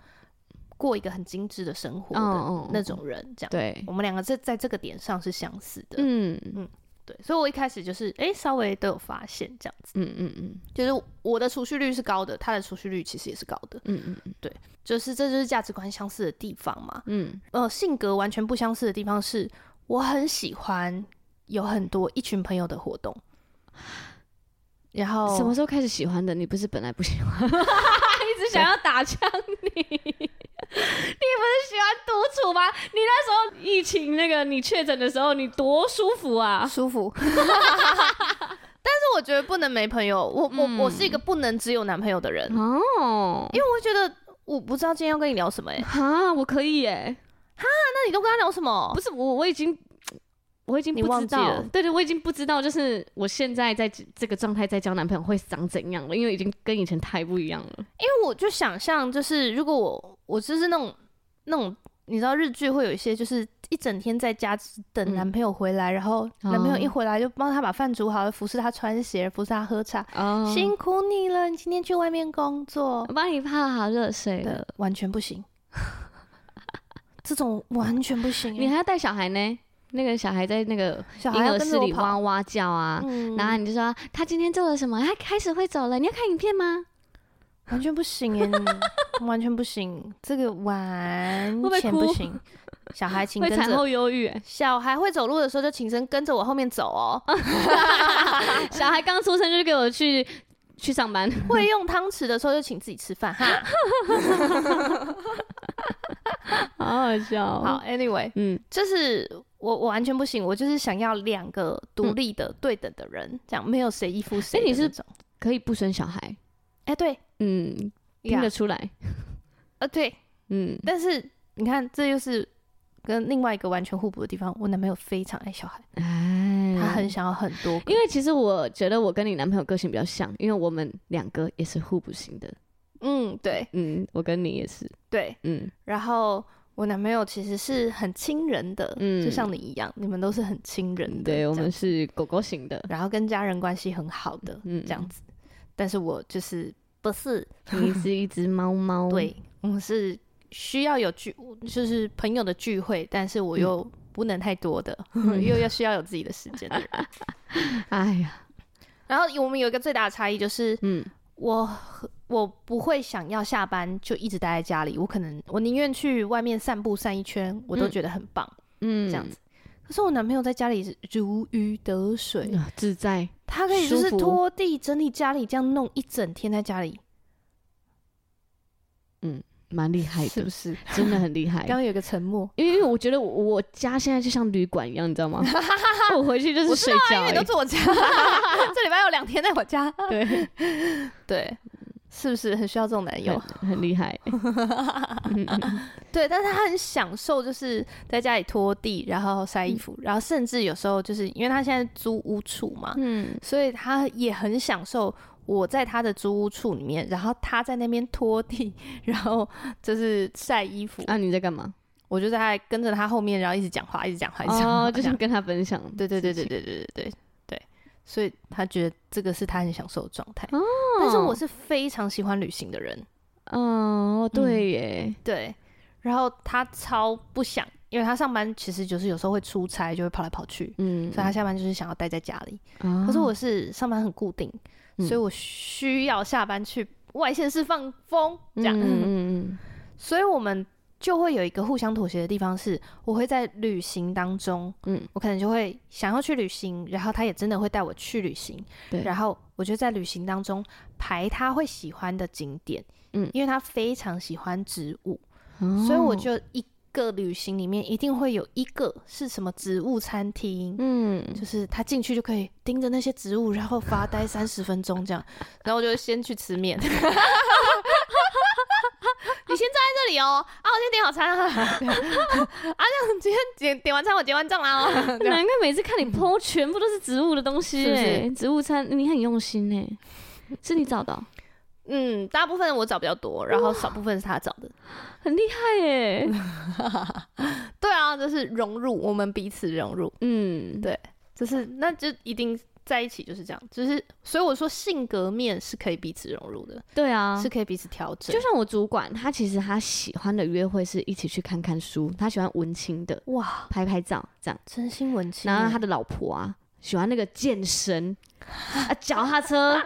过一个很精致的生活的那种人，这样。对，我们两个在在这个点上是相似的，嗯。嗯，对，所以我一开始就是，哎、欸，稍微都有发现这样子，嗯嗯嗯，就是我的储蓄率是高的，他的储蓄率其实也是高的，嗯嗯嗯，对，就是这就是价值观相似的地方嘛，嗯，呃，性格完全不相似的地方是，我很喜欢有很多一群朋友的活动。然后什么时候开始喜欢的？你不是本来不喜欢，*laughs* 一直想要打枪你。*laughs* 你不是喜欢独处吗？你那时候疫情那个你确诊的时候，你多舒服啊，舒服。*laughs* 但是我觉得不能没朋友。我我我是一个不能只有男朋友的人哦，因为我觉得我不知道今天要跟你聊什么哎。哈，我可以哎。哈，那你都跟他聊什么？不是我，我已经。我已经不知道，对对，我已经不知道，就是我现在在这个状态在交男朋友会长怎样了，因为已经跟以前太不一样了。因为我就想象，就是如果我我就是那种那种，你知道日剧会有一些，就是一整天在家等男朋友回来，嗯、然后男朋友一回来就帮他把饭煮好，服侍他穿鞋，服侍他喝茶，哦、辛苦你了，你今天去外面工作，我帮你泡好热水了，完全不行，*laughs* 这种完全不行，你还要带小孩呢。那个小孩在那个婴儿室里哇哇叫啊，然后你就说他今天做了什么？他开始会走了，你要看影片吗？完全不行耶，*laughs* 完全不行，这个完全不行。小孩请跟着。产后忧郁。小孩会走路的时候就请跟跟着我后面走哦。*laughs* 小孩刚出生就给我去去上班。会用汤匙的时候就请自己吃饭哈。*laughs* *laughs* 好好笑。好，Anyway，嗯，就是。我我完全不行，我就是想要两个独立的、对等的人，这样没有谁依附谁。哎，你是可以不生小孩？哎，对，嗯，听得出来。呃，对，嗯，但是你看，这又是跟另外一个完全互补的地方。我男朋友非常爱小孩，哎，他很想要很多。因为其实我觉得我跟你男朋友个性比较像，因为我们两个也是互补型的。嗯，对，嗯，我跟你也是，对，嗯，然后。我男朋友其实是很亲人的，嗯，就像你一样，你们都是很亲人的。对，我们是狗狗型的，然后跟家人关系很好的，嗯，这样子。但是我就是不是，*laughs* 你是一只猫猫。对，我们是需要有聚，就是朋友的聚会，但是我又不能太多的，*laughs* 嗯、又要需要有自己的时间的人。*laughs* 哎呀，然后我们有一个最大的差异就是，嗯，我。我不会想要下班就一直待在家里，我可能我宁愿去外面散步散一圈，我都觉得很棒，嗯，这样子。可是我男朋友在家里是如鱼得水，自在，他可以就是拖地整理家里，这样弄一整天在家里，嗯，蛮厉害的，是不是？真的很厉害。*laughs* 刚刚有个沉默，因为因为我觉得我家现在就像旅馆一样，你知道吗？*laughs* 我回去就是睡觉，因为都是我家，*laughs* 这礼拜有两天在我家，对对。是不是很需要这种男友？很厉害。*laughs* *laughs* 对，但是他很享受，就是在家里拖地，然后晒衣服，嗯、然后甚至有时候就是因为他现在租屋处嘛，嗯，所以他也很享受我在他的租屋处里面，然后他在那边拖地，*laughs* 然后就是晒衣服。那、啊、你在干嘛？我就在跟着他后面，然后一直讲话，一直讲话，一直讲话，哦，就是跟他分享。对对对对对对对，所以他觉得这个是他很享受的状态。哦，但是我是非常喜欢旅行的人。哦，对耶，嗯、对。然后他超不想，因为他上班其实就是有时候会出差，就会跑来跑去。嗯，所以他下班就是想要待在家里。哦，可是我是上班很固定，所以我需要下班去外县市放风，这样。嗯嗯嗯。所以我们。就会有一个互相妥协的地方，是我会在旅行当中，嗯，我可能就会想要去旅行，然后他也真的会带我去旅行，对，然后我就在旅行当中排他会喜欢的景点，嗯，因为他非常喜欢植物，哦，所以我就一个旅行里面一定会有一个是什么植物餐厅，嗯，就是他进去就可以盯着那些植物，然后发呆三十分钟这样，然后我就先去吃面。*laughs* 你先站在这里哦，啊，我先点好餐啊，*laughs* 啊，这样今天点点完餐我结完账啦哦。*laughs* 难怪每次看你 po 全部都是植物的东西，是是？植物餐你很用心呢，是你找的喔？嗯，大部分我找比较多，然后少部分是他找的，*gasps* 很厉害耶。*laughs* 对啊，就是融入我们彼此融入，嗯，对，就是那就一定。在一起就是这样，就是所以我说性格面是可以彼此融入的，对啊，是可以彼此调整。就像我主管，他其实他喜欢的约会是一起去看看书，他喜欢文青的，哇，拍拍照这样，真心文青。然后他的老婆啊，喜欢那个健身啊，脚踏车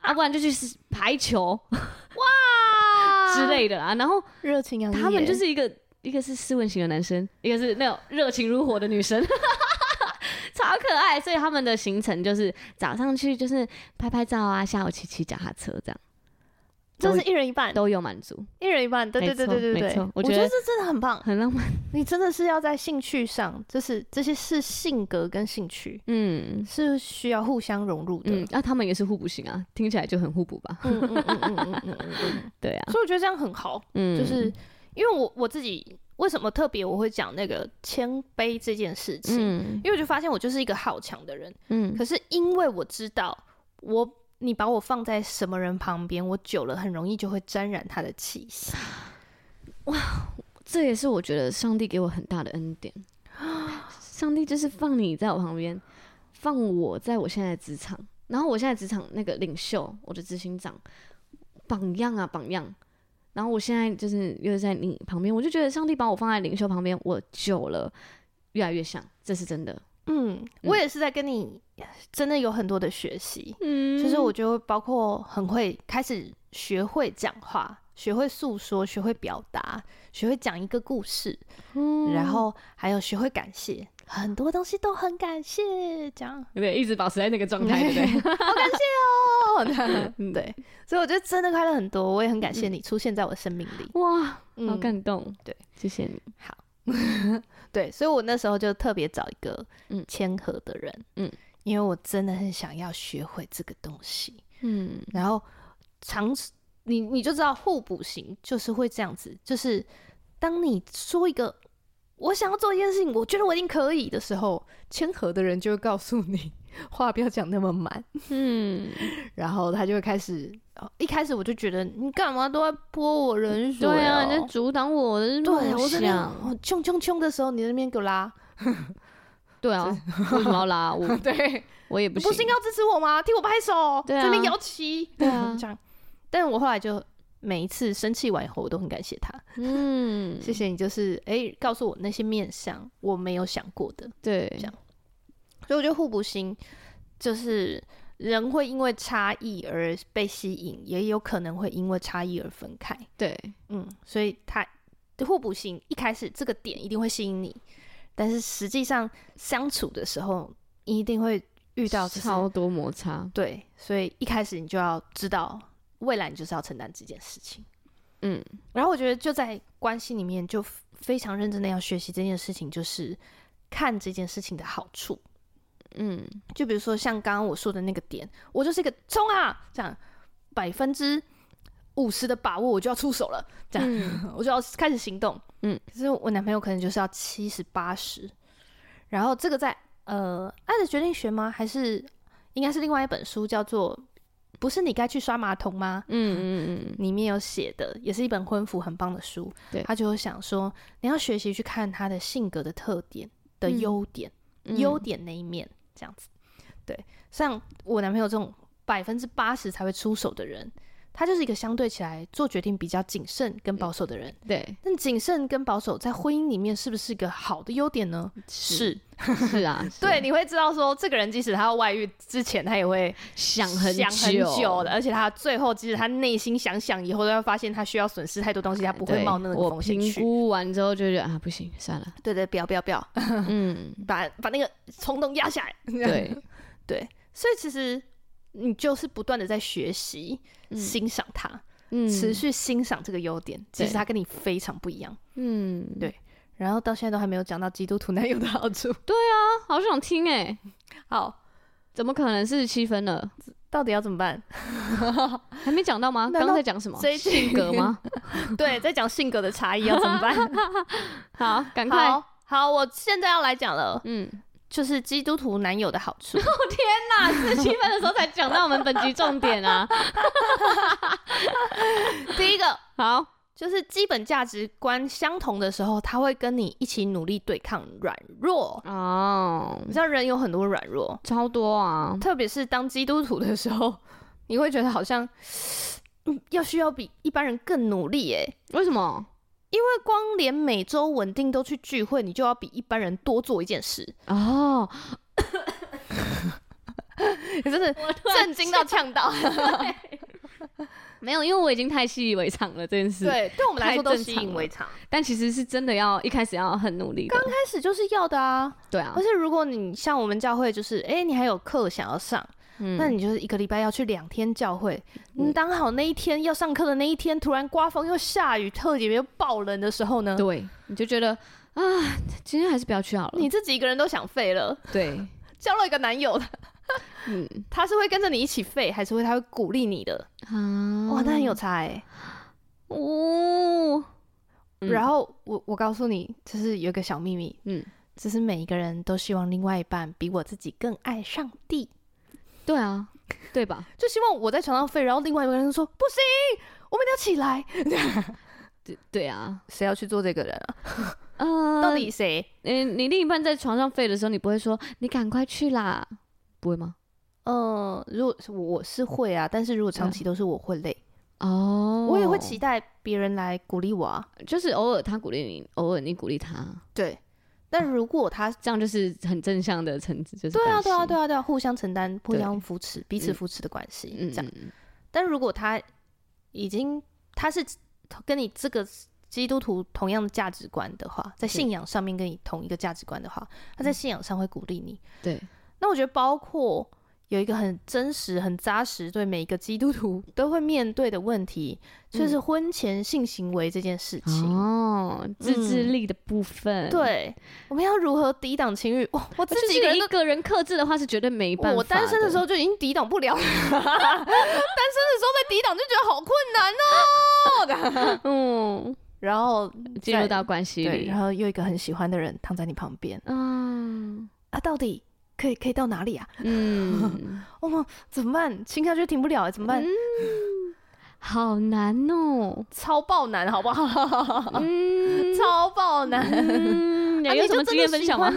啊，不然就去排球，哇之类的啊。然后热情洋溢，他们就是一个一个是斯文型的男生，一个是那种热情如火的女生。*laughs* 超可爱，所以他们的行程就是早上去就是拍拍照啊，下午骑骑脚踏车这样，就是一人一半都有满足，一人一半，对对对对对对，我觉得这真的很棒，很浪漫。你真的是要在兴趣上，就是这些是性格跟兴趣，嗯，是需要互相融入的。那他们也是互补型啊，听起来就很互补吧？嗯嗯嗯嗯嗯嗯，*laughs* 对啊，所以我觉得这样很好，嗯，就是因为我我自己。为什么特别我会讲那个谦卑这件事情？嗯，因为我就发现我就是一个好强的人，嗯，可是因为我知道我你把我放在什么人旁边，我久了很容易就会沾染他的气息。哇，这也是我觉得上帝给我很大的恩典。*gasps* 上帝就是放你在我旁边，放我在我现在的职场，然后我现在职场那个领袖，我的执行长，榜样啊榜样。然后我现在就是又在你旁边，我就觉得上帝把我放在领袖旁边，我久了越来越像，这是真的。嗯，嗯，我也是在跟你真的有很多的学习，嗯，就是我觉得包括很会开始学会讲话，学会诉说，学会表达，学会讲一个故事，嗯，然后还有学会感谢。很多东西都很感谢，这样。对不对？一直保持在那个状态，对不对？*laughs* 好感谢哦，*laughs* 嗯，对，所以我觉得真的快乐很多，我也很感谢你出现在我的生命里，哇，好感动，对，谢谢你，好，*laughs* 对，所以我那时候就特别找一个嗯。谦和的人，嗯，因为我真的很想要学会这个东西，嗯，然后长你你就知道互补型就是会这样子，就是当你说一个。我想要做一件事情，我觉得我一定可以的时候，谦和的人就会告诉你，话不要讲那么满，嗯，然后他就会开始，一开始我就觉得你干嘛都在泼我冷水，对啊，你在阻挡我的梦想，我冲冲冲的时候，你那边给我拉，*laughs* 对啊，*laughs* 为什么要拉我？*laughs* 对，我也不行，不是应该要支持我吗？替我拍手，在那边摇旗，对啊，这样，但是我后来就。每一次生气完以后，我都很感谢他。嗯，*laughs* 谢谢你，就是哎、欸，告诉我那些面相我没有想过的。对，这样。所以我觉得互补型就是人会因为差异而被吸引，也有可能会因为差异而分开。对，嗯，所以他互补型一开始这个点一定会吸引你，但是实际上相处的时候，你一定会遇到超多摩擦。对，所以一开始你就要知道。未来你就是要承担这件事情，嗯，然后我觉得就在关系里面就非常认真的要学习这件事情，就是看这件事情的好处，嗯，就比如说像刚刚我说的那个点，我就是一个冲啊，这样百分之五十的把握，我就要出手了，这样、嗯、*laughs* 我就要开始行动。嗯，可是我男朋友可能就是要七十八十，然后这个在呃《爱的决定学》吗？还是应该是另外一本书，叫做。不是你该去刷马桶吗？嗯嗯嗯，里面有写的，也是一本婚服很棒的书。对，他就想说，你要学习去看他的性格的特点的优点，优、嗯、点那一面这样子。对，像我男朋友这种百分之八十才会出手的人。他就是一个相对起来做决定比较谨慎跟保守的人，对。但谨慎跟保守在婚姻里面是不是一个好的优点呢？是，是啊。*laughs* 是对，你会知道说，这个人即使他要外遇之前，他也会想很想很久的，而且他最后即使他内心想想，以后都要发现他需要损失太多东西，他不会冒那个风险去。评估完之后就觉得啊，不行，算了。对对，不要不要不要，嗯，*laughs* 把把那个冲动压下来。对 *laughs* 对，所以其实。你就是不断的在学习、嗯、欣赏他，嗯、持续欣赏这个优点。其实他跟你非常不一样，嗯，对。然后到现在都还没有讲到基督徒男友的好处。对啊，好想听哎。好，怎么可能四十七分了？到底要怎么办？还没讲到吗？*laughs* 刚刚在讲什么？性格吗？*laughs* 对，在讲性格的差异要怎么办？*laughs* 好，赶快好。好，我现在要来讲了。嗯。就是基督徒男友的好处。*laughs* 哦天哪，四十七分的时候才讲到我们本集重点啊！*laughs* 第一个 *laughs* 好，就是基本价值观相同的时候，他会跟你一起努力对抗软弱哦。你知道人有很多软弱，超多啊！特别是当基督徒的时候，你会觉得好像要需要比一般人更努力诶。为什么？因为光连每周稳定都去聚会，你就要比一般人多做一件事哦。你 *laughs* 真的震惊到呛到，*laughs* 没有，因为我已经太习以为常了这件事。对，对我们来说都习以为常，但其实是真的要一开始要很努力。刚开始就是要的啊，对啊。而且如果你像我们教会，就是哎、欸，你还有课想要上。嗯、那你就是一个礼拜要去两天教会，你当好那一天要上课的那一天，突然刮风又下雨，特别又爆冷的时候呢？对，你就觉得啊，今天还是不要去好了。你自己一个人都想废了。*laughs* 对，交了一个男友，*laughs* 嗯，他是会跟着你一起废，还是会他会鼓励你的？啊，哇，那很有差哎。哦，然后我我告诉你，就是有一个小秘密，嗯，就是每一个人都希望另外一半比我自己更爱上帝。对啊，对吧？*laughs* 就希望我在床上废，然后另外一个人说不行，我们要起来。*laughs* 对对啊，谁要去做这个人啊？*laughs* 呃，到底谁？嗯、欸，你另一半在床上废的时候，你不会说你赶快去啦，不会吗？嗯、呃，如果我是会啊，但是如果长期都是我会累哦，我也会期待别人来鼓励我啊，就是偶尔他鼓励你，偶尔你鼓励他，对。但如果他这样就是很正向的层次，就是对啊，对啊，对啊，对啊，互相承担、互相扶持、彼此扶持的关系，嗯，这样。但如果他已经他是跟你这个基督徒同样的价值观的话，在信仰上面跟你同一个价值观的话，他在信仰上会鼓励你。对，那我觉得包括。有一个很真实、很扎实，对每一个基督徒都会面对的问题，就是婚前性行为这件事情哦，自制力的部分。对，我们要如何抵挡情欲？哇，我自己一个人克制的话是绝对没办法。我单身的时候就已经抵挡不了了，*laughs* 单身的时候被抵挡就觉得好困难哦。嗯，然后进入到关系里，然后又一个很喜欢的人躺在你旁边，嗯，啊，到底？可以可以到哪里啊？嗯，*laughs* 哦，怎么办？亲下去停不了，怎么办？嗯，好难哦，超爆难，好不好？嗯，*laughs* 超爆难。嗯，啊、*laughs* 你有什么经验分享吗？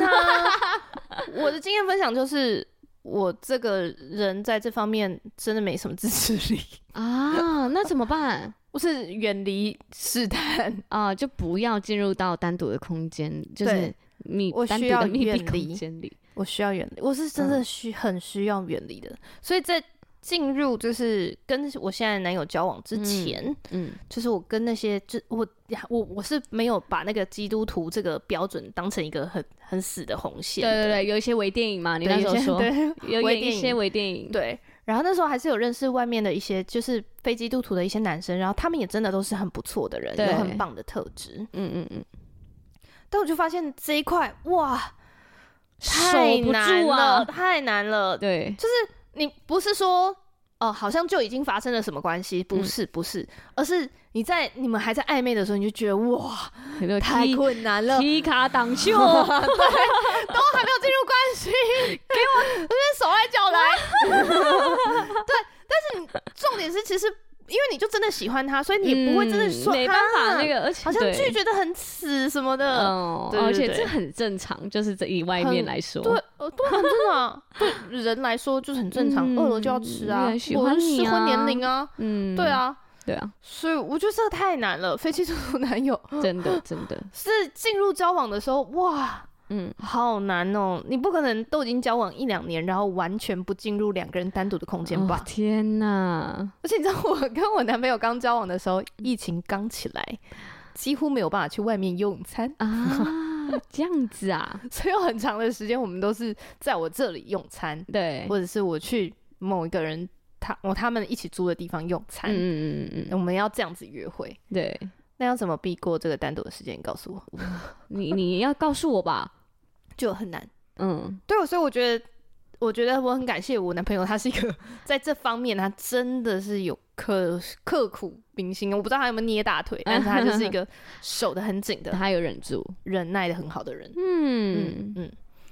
我的经验分享就是，我这个人在这方面真的没什么自制力啊。那怎么办？我是远离试探啊，就不要进入到单独的空间，就是你我需要远离空间里。我需要远离，我是真的需、嗯、很需要远离的。所以在进入就是跟我现在男友交往之前，嗯，嗯就是我跟那些就我我我是没有把那个基督徒这个标准当成一个很很死的红线。对对对，有一些微电影嘛，你那时候说，有演一些微电影。对，然后那时候还是有认识外面的一些就是非基督徒的一些男生，然后他们也真的都是很不错的人，有很棒的特质。嗯嗯嗯。但我就发现这一块，哇！太难了，太难了。对，就是你不是说哦，好像就已经发生了什么关系？不是，不是，而是你在你们还在暧昧的时候，你就觉得哇，*laughs* 太困难了，皮卡挡袖，*laughs* 对，都还没有进入关系，给我 *laughs* 那边手来脚来，对，但是你重点是其实。因为你就真的喜欢他，所以你也不会真的说、嗯、没办法那个，而且好像拒绝的很死什么的。嗯，而且这很正常，就是这以外面来说，对，呃，对，很正常。对人来说就是很正常，饿、嗯、了就要吃啊，喜欢你啊，适婚年龄啊，嗯，对啊，对啊。所以我觉得这个太难了，飞机中途男友，真的 *laughs* 真的是进入交往的时候，哇。嗯，好难哦！你不可能都已经交往一两年，然后完全不进入两个人单独的空间吧？哦，天哪！而且你知道，我跟我男朋友刚交往的时候，疫情刚起来，几乎没有办法去外面用餐啊，*laughs* 这样子啊，所以有很长的时间我们都是在我这里用餐，对，或者是我去某一个人他我他们一起租的地方用餐，嗯嗯嗯嗯，我们要这样子约会，对，那要怎么避过这个单独的时间？你告诉我，*laughs* 你你要告诉我吧。就很难，嗯，对，所以我觉得，我觉得我很感谢我男朋友，他是一个 *laughs* 在这方面，他真的是有刻刻苦铭心。我不知道他有没有捏大腿，但是他就是一个 *laughs* 守得很紧的，他有忍住，忍耐的很好的人，嗯。嗯嗯，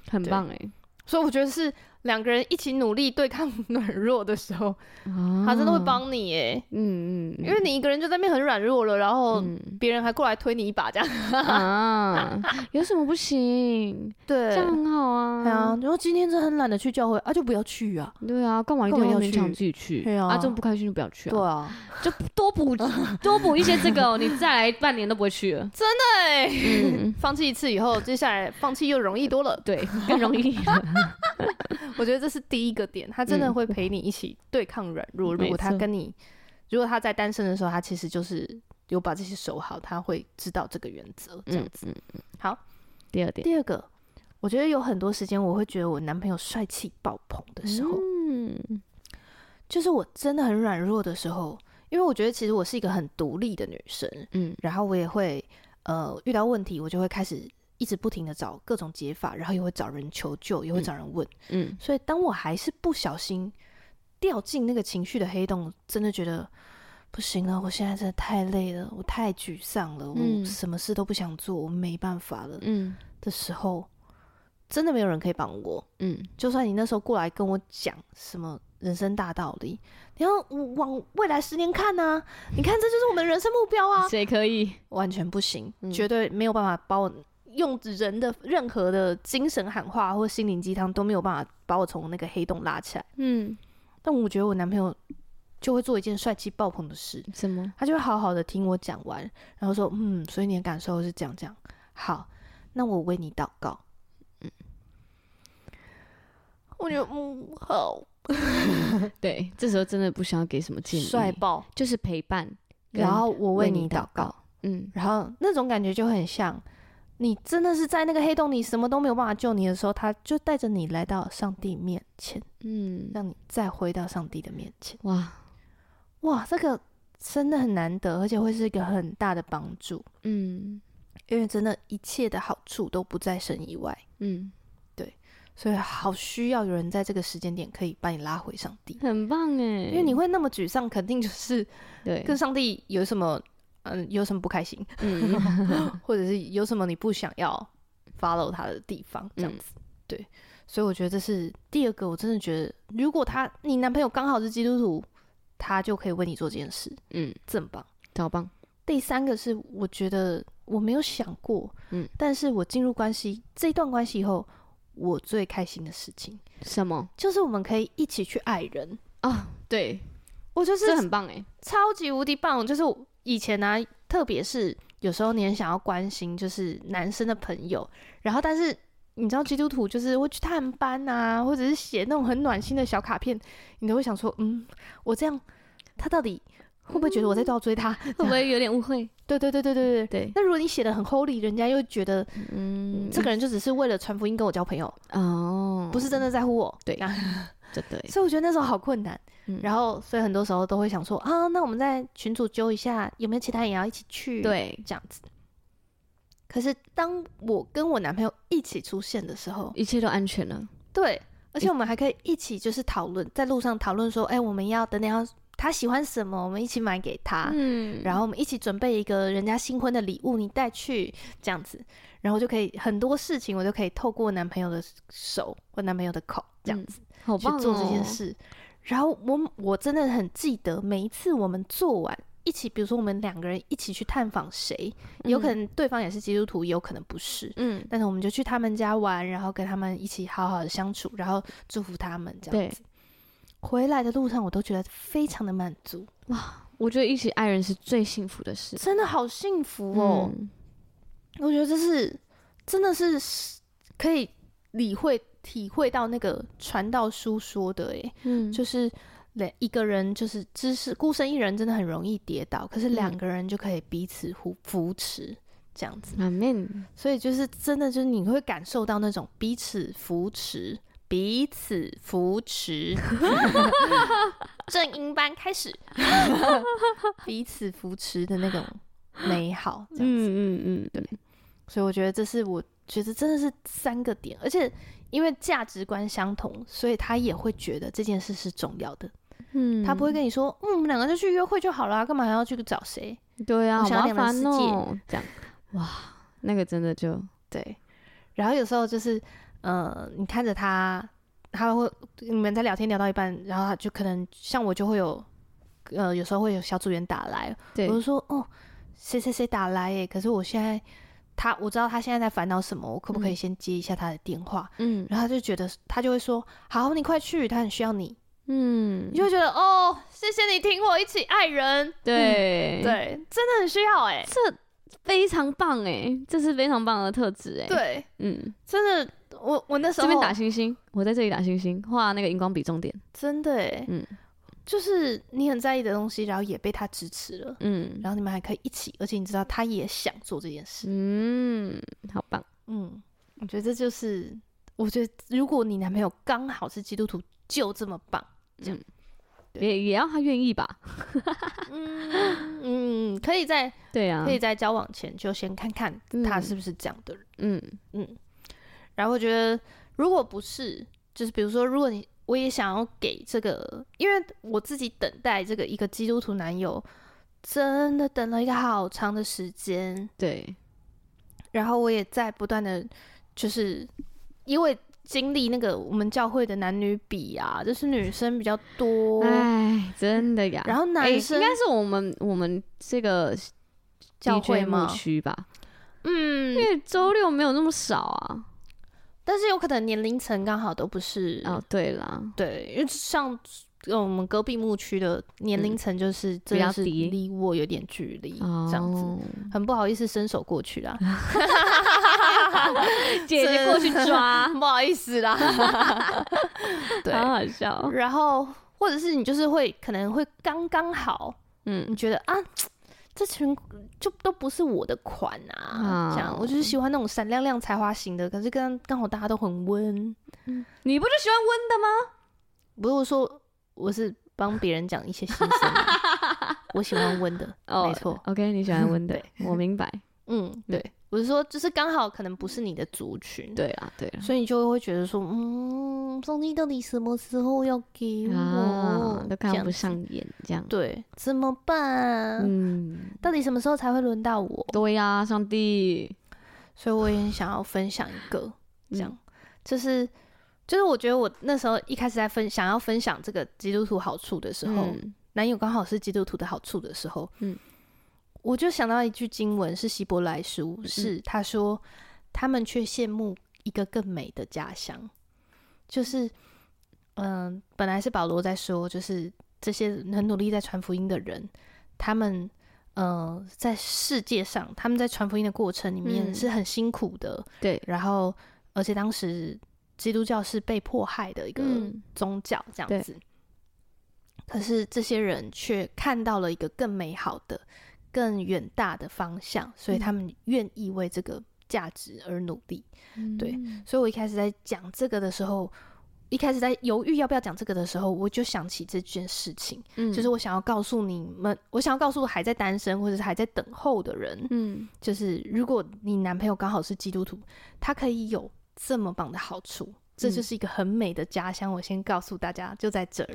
很棒哎，所以我觉得是。两个人一起努力对抗 *laughs* 软弱的时候，啊、他真的会帮你耶。嗯嗯，因为你一个人就在那边很软弱了，然后别人还过来推你一把，这样啊，有什么不行？*laughs* 对，这样很好啊。对啊，然后今天真的很懒得去教会啊，就不要去啊。对啊，干嘛一定要勉强自己去？对啊，啊，这么不开心就不要去啊。对啊，就多补 *laughs* 多补一些这个，你再来半年都不会去了。真的哎，嗯，放弃一次以后，接下来放弃又容易多了。对，更容易。*laughs* 我觉得这是第一个点，他真的会陪你一起对抗软弱。嗯、如果他跟你，如果他在单身的时候，他其实就是有把这些守好，他会知道这个原则，这样子。嗯嗯、好，第二点，第二个，我觉得有很多时间我会觉得我男朋友帅气爆棚的时候，嗯，就是我真的很软弱的时候，因为我觉得其实我是一个很独立的女生，嗯，然后我也会呃遇到问题，我就会开始。一直不停的找各种解法，然后也会找人求救，也会找人问。嗯，嗯，所以当我还是不小心掉进那个情绪的黑洞，真的觉得不行了，我现在真的太累了，我太沮丧了，嗯，我什么事都不想做，我没办法了。嗯，的时候，真的没有人可以帮我。嗯，就算你那时候过来跟我讲什么人生大道理，你要往未来十年看呐，啊，你看这就是我们人生目标啊。谁可以？完全不行，嗯，绝对没有办法把我。用人的任何的精神喊话或心灵鸡汤都没有办法把我从那个黑洞拉起来。嗯，但我觉得我男朋友就会做一件帅气爆棚的事。什么？他就会好好的听我讲完，然后说：“嗯，所以你的感受是这样这样。好，那我为你祷告。”嗯，我觉得嗯好。*laughs* 对，这时候真的不需要给什么建议，帅爆就是陪伴，然后我为你祷告。嗯，然后那种感觉就很像。你真的是在那个黑洞里，什么都没有办法救你的时候，他就带着你来到上帝面前，嗯，让你再回到上帝的面前。哇。哇，这个真的很难得，而且会是一个很大的帮助，嗯，因为真的一切的好处都不在神以外，嗯，对，所以好需要有人在这个时间点可以把你拉回上帝，很棒哎，因为你会那么沮丧，肯定就是对。跟上帝有什么。嗯，有什么不开心？嗯，*laughs* 或者是有什么你不想要 follow 他的地方，这样子，嗯、对。所以我觉得这是第二个，我真的觉得，如果他你男朋友刚好是基督徒，他就可以为你做这件事，嗯，真棒，超棒。第三个是，我觉得我没有想过，嗯，但是我进入关系这一段关系以后，我最开心的事情，什么？*laughs* 就是我们可以一起去爱人啊、哦！对，我就是这很棒哎，超级无敌棒，就是。以前呢、啊，特别是有时候你很想要关心，就是男生的朋友，然后但是你知道基督徒就是会去探班啊，或者是写那种很暖心的小卡片，你都会想说，嗯，我这样他到底会不会觉得我在倒追他？会不会 *laughs* 有点误会？对对对对对对对。那如果你写的很 holy，人家又觉得，嗯，这个人就只是为了传福音跟我交朋友哦，不是真的在乎我。对，对对。所以我觉得那时候好困难。嗯、然后，所以很多时候都会想说啊，那我们在群组揪一下，有没有其他人也要一起去？对，这样子。可是当我跟我男朋友一起出现的时候，一切都安全了。对，而且我们还可以一起就是讨论，在路上讨论说，哎、欸，我们要等等要他喜欢什么，我们一起买给他，嗯，然后我们一起准备一个人家新婚的礼物，你带去这样子，然后就可以很多事情，我就可以透过男朋友的手或男朋友的口这样子，去做这件事。然后我我真的很记得每一次我们做完。一起，比如说我们两个人一起去探访谁，有可能对方也是基督徒，也有可能不是。嗯，但是我们就去他们家玩，然后跟他们一起好好的相处，然后祝福他们这样子。回来的路上，我都觉得非常的满足。哇，我觉得一起爱人是最幸福的事，真的好幸福哦。嗯，我觉得这是真的是可以理会体会到那个传道书说的，哎，嗯，就是。一个人就是知识孤身一人，真的很容易跌倒。可是两个人就可以彼此扶扶持，这样子。所以就是真的，就是你会感受到那种彼此扶持、彼此扶持。*laughs* 正音班开始，*laughs* 彼此扶持的那种美好，这样子。嗯嗯嗯，对。所以我觉得这是我觉得真的是三个点，而且因为价值观相同，所以他也会觉得这件事是重要的。嗯，他不会跟你说，嗯，我们两个就去约会就好了，干嘛还要去找谁？对啊，我想要两个世界哦，这样，哇，那个真的就对。然后有时候就是，呃，你看着他，他会你们在聊天聊到一半，然后他就可能像我就会有，呃，有时候会有小组员打来，对，我就说，哦，谁谁谁打来耶，可是我现在他我知道他现在在烦恼什么，我可不可以先接一下他的电话？嗯，然后他就觉得他就会说，好，你快去，他很需要你。嗯，你就会觉得哦，谢谢你挺我一起爱人，对、嗯、对，真的很需要哎，这非常棒哎，这是非常棒的特质哎，对，嗯，真的，我我那时候这边打星星，我在这里打星星，画那个荧光笔重点，真的哎，嗯，就是你很在意的东西，然后也被他支持了，嗯，然后你们还可以一起，而且你知道他也想做这件事，嗯，好棒，嗯，我觉得这就是，我觉得如果你男朋友刚好是基督徒，就这么棒。这样，也也要他愿意吧。嗯嗯，可以在对啊，可以在交往前就先看看他是不是这样的人。嗯嗯。然后我觉得，如果不是，就是比如说，如果你我也想要给这个，因为我自己等待这个一个基督徒男友，真的等了一个好长的时间。对。然后我也在不断的，就是因为。经历那个我们教会的男女比啊，就是女生比较多，哎，真的呀。然后男生、欸、应该是我们我们这个教会牧区吧，嗯，因为周六没有那么少啊，但是有可能年龄层刚好都不是哦。对啦，对，因为像。我们隔壁牧区的年龄层就是真的是离我有点距离，这样子很不好意思伸手过去啦，*laughs* 姐姐过去 *laughs* 抓，不好意思啦，*laughs* 对，好好笑。然后或者是你就是会可能会刚刚好，嗯，你觉得啊，这群就都不是我的款啊，这样我就是喜欢那种闪亮亮才华型的，可是刚刚好大家都很温，你不就喜欢温的吗？不是我说。我是帮别人讲一些心声，*laughs* 我喜欢温的，哦、没错。OK，你喜欢温的，*laughs* 我明白。嗯，对，我是说，就是刚好可能不是你的族群，对啊，对啊，所以你就会觉得说，嗯，上帝到底什么时候要给我？啊、都看不上眼，这样对，怎么办？嗯，到底什么时候才会轮到我？对呀、啊，上帝。所以我也很想要分享一个，这样，嗯、就是。就是我觉得我那时候一开始在分想要分享这个基督徒好处的时候，嗯、男友刚好是基督徒的好处的时候，嗯，我就想到一句经文是希伯来书，嗯、是他说他们却羡慕一个更美的家乡，就是嗯、呃，本来是保罗在说，就是这些很努力在传福音的人，他们呃在世界上，他们在传福音的过程里面是很辛苦的，嗯、对，然后而且当时。基督教是被迫害的一个宗教，这样子。嗯、可是这些人却看到了一个更美好的、更远大的方向，所以他们愿意为这个价值而努力。嗯、对，所以我一开始在讲这个的时候，一开始在犹豫要不要讲这个的时候，我就想起这件事情，嗯、就是我想要告诉你们，我想要告诉还在单身或者是还在等候的人，嗯，就是如果你男朋友刚好是基督徒，他可以有。这么棒的好处，这就是一个很美的家乡。我先告诉大家，就在这儿。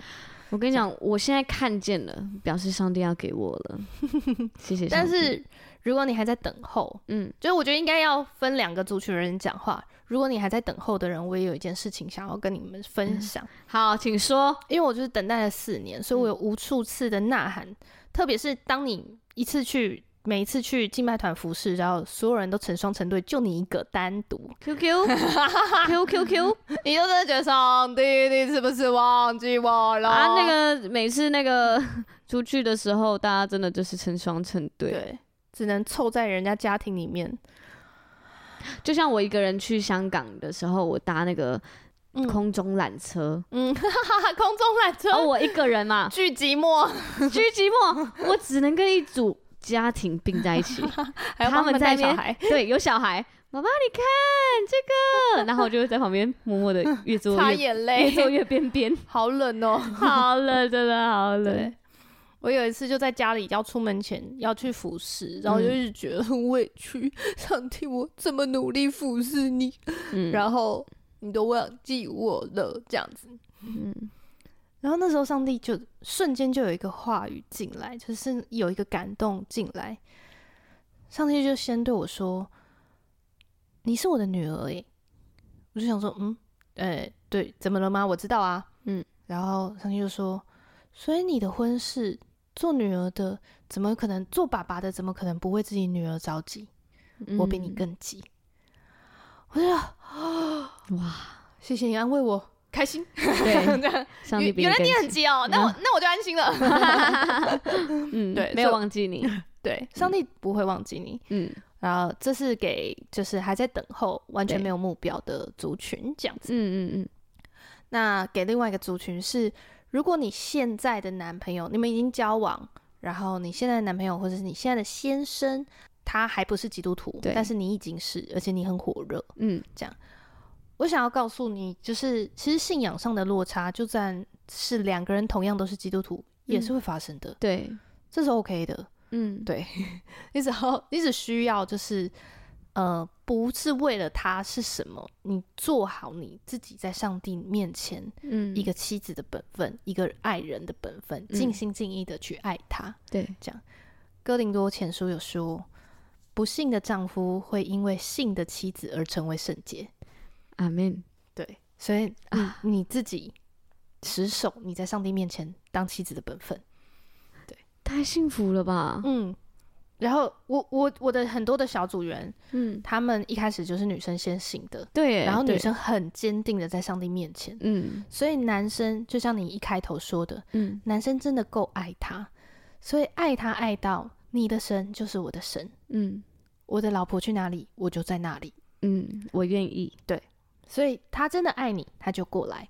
我跟你讲，我现在看见了，表示上帝要给我了。*laughs* 谢谢。但是如果你还在等候，嗯，就是我觉得应该要分两个族群的人讲话。如果你还在等候的人，我也有一件事情想要跟你们分享。嗯、好，请说。因为我就是等待了四年，所以我有无数次的呐喊。嗯、特别是当你一次去，每一次去敬拜团服侍，然后所有人都成双成对，就你一个单独。Q Q *laughs* Q Q Q，你就真的觉得上帝，你是不是忘记我了？啊，那个每次那个出去的时候，大家真的就是成双成对，对，只能凑在人家家庭里面。就像我一个人去香港的时候，我搭那个空中缆车，嗯，*laughs* 空中缆车，哦，我一个人嘛，*laughs* 巨寂寞，巨寂寞，我只能跟一组家庭并在一起，*laughs* 还有他们在小孩，对，有小孩，妈妈你看这个，然后我就在旁边默默的越做越擦眼泪，越坐越边边，*laughs* 好冷哦，*laughs* 好冷，真的好冷。我有一次就在家里要出门前要去服侍，然后就一直觉得很委屈。嗯、上帝，我这么努力服侍你，嗯、然后你都忘记我了，这样子。嗯，然后那时候上帝就瞬间就有一个话语进来，就是有一个感动进来。上帝就先对我说：“你是我的女儿。”诶，我就想说：“嗯，哎、欸，对，怎么了吗？我知道啊。”嗯，然后上帝就说：“所以你的婚事。”做女儿的怎么可能？做爸爸的怎么可能不为自己女儿着急？嗯、我比你更急。我说 *gasps* 哇，谢谢你安慰我，开心。对，*laughs* 上帝比原来你很急哦，那我那我就安心了。*laughs* 嗯，*laughs* 对，没有忘记你。对，上帝不会忘记你。嗯，然后这是给就是还在等候、完全没有目标的族群这样子。嗯嗯嗯。那给另外一个族群是。如果你现在的男朋友，你们已经交往，然后你现在的男朋友或者是你现在的先生，他还不是基督徒，但是你已经是，而且你很火热，嗯，这样，我想要告诉你，就是其实信仰上的落差，就算是两个人同样都是基督徒，嗯、也是会发生的，对，这是 OK 的，嗯，对，*laughs* 你只要你只需要就是。呃，不是为了他是什么？你做好你自己在上帝面前，嗯，一个妻子的本分，一个爱人的本分，尽心尽意的去爱他。对，这样。哥林多前书有说，不幸的丈夫会因为信的妻子而成为圣洁。阿门。对，所以啊，你自己持守你在上帝面前当妻子的本分。对，太幸福了吧？嗯。然后我我我的很多的小组员，嗯，他们一开始就是女生先醒的，对，然后女生很坚定的在上帝面前，嗯，所以男生就像你一开头说的，嗯，男生真的够爱他，所以爱他爱到你的神就是我的神，嗯，我的老婆去哪里我就在哪里，嗯，我愿意，对，所以他真的爱你，他就过来，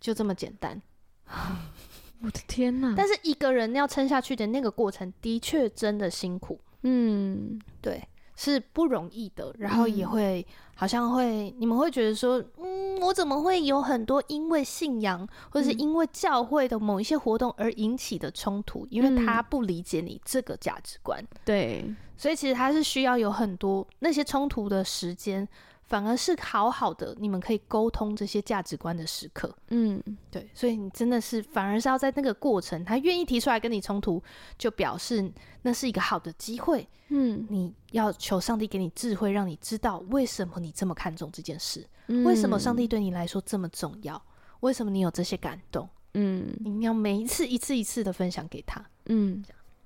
就这么简单。*laughs* 我的天呐！但是一个人要撑下去的那个过程，的确真的辛苦。嗯，对，是不容易的。然后也会、嗯、好像会，你们会觉得说，嗯，我怎么会有很多因为信仰或者是因为教会的某一些活动而引起的冲突？嗯、因为他不理解你这个价值观。对，所以其实他是需要有很多那些冲突的时间。反而是好好的，你们可以沟通这些价值观的时刻。嗯，对，所以你真的是反而是要在那个过程，他愿意提出来跟你冲突，就表示那是一个好的机会。嗯，你要求上帝给你智慧，让你知道为什么你这么看重这件事，嗯、为什么上帝对你来说这么重要，为什么你有这些感动。嗯，你要每一次一次一次的分享给他。嗯，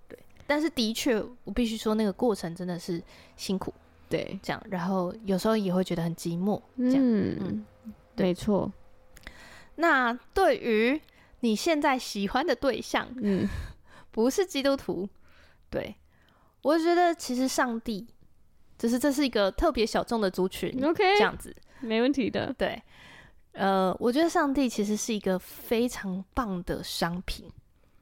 对。但是的确，我必须说，那个过程真的是辛苦。对，这样，然后有时候也会觉得很寂寞，这样，嗯，嗯，没错。那对于你现在喜欢的对象，嗯，不是基督徒，对，我觉得其实上帝，只是这是一个特别小众的族群，OK，这样子，没问题的。对，呃，我觉得上帝其实是一个非常棒的商品，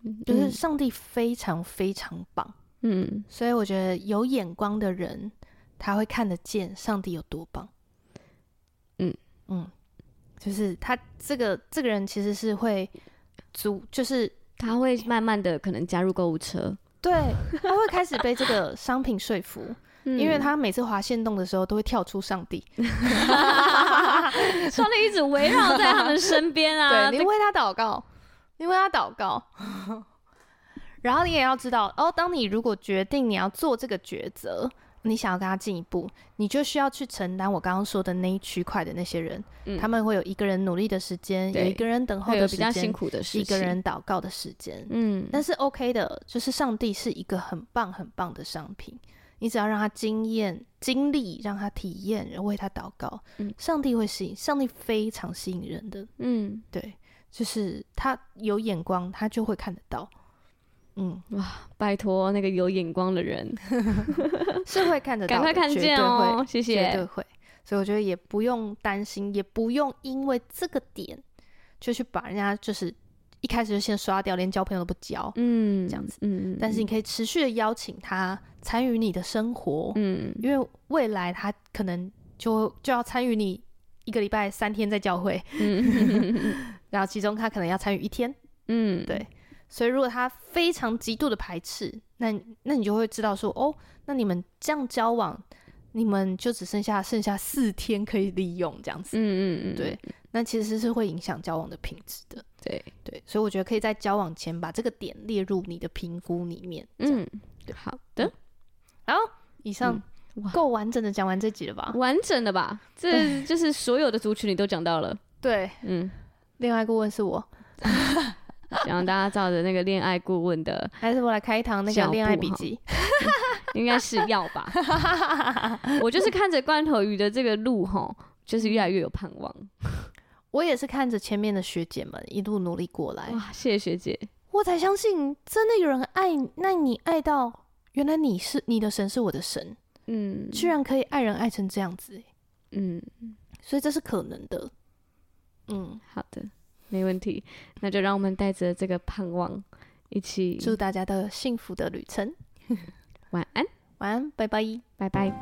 嗯，就是上帝非常非常棒，嗯，所以我觉得有眼光的人。他会看得见上帝有多棒，嗯嗯，就是他这个这个人其实是会足，就是他会慢慢的可能加入购物车，对，他会开始被这个商品说服，*laughs* 嗯、因为他每次滑线动的时候都会跳出上帝，上帝一直围绕在他们身边啊。对，你为他祷告，你为他祷告。*laughs* 然后你也要知道，哦，当你如果决定你要做这个抉择，你想要跟他进一步，你就需要去承担我刚刚说的那一区块的那些人，嗯、他们会有一个人努力的时间，有一个人等候的时间，辛苦的时间，一个人祷告的时间。嗯，但是 OK 的，就是上帝是一个很棒很棒的商品，你只要让他经验、经历，让他体验，然后为他祷告，嗯，上帝会吸引，上帝非常吸引人的。嗯，对，就是他有眼光，他就会看得到。嗯。哇，拜托那个有眼光的人。*laughs* 是会看得到，赶快看见哦，谢谢，绝对会。所以我觉得也不用担心，也不用因为这个点就去把人家就是一开始就先刷掉，连交朋友都不交，嗯，这样子，嗯嗯。但是你可以持续的邀请他参与你的生活，嗯，因为未来他可能就就要参与你一个礼拜三天在教会，嗯，*laughs* 然后其中他可能要参与一天，嗯，对。所以，如果他非常极度的排斥，那那你就会知道说，哦，那你们这样交往，你们就只剩下剩下四天可以利用这样子。嗯嗯嗯，对，那其实是会影响交往的品质的。对对，所以我觉得可以在交往前把这个点列入你的评估里面。嗯，对，好的。好，以上够完整的讲完这集了吧？完整的吧？这就是所有的族群你都讲到了。*laughs* 对，嗯，恋爱顾问是我。*laughs* 希望大家照着那个恋爱顾问的，*laughs* 还是我来开一堂那个恋爱笔记，*laughs* 应该是要吧。我就是看着罐头鱼的这个路吼，就是越来越有盼望。*laughs* 我也是看着前面的学姐们一路努力过来，哇，谢谢学姐，我才相信真的有人爱，那你爱到原来你是你的神是我的神，嗯，居然可以爱人爱成这样子，嗯，所以这是可能的，嗯，好的。没问题，那就让我们带着这个盼望，一起祝大家的幸福的旅程。*laughs* 晚安，晚安，拜拜，拜拜。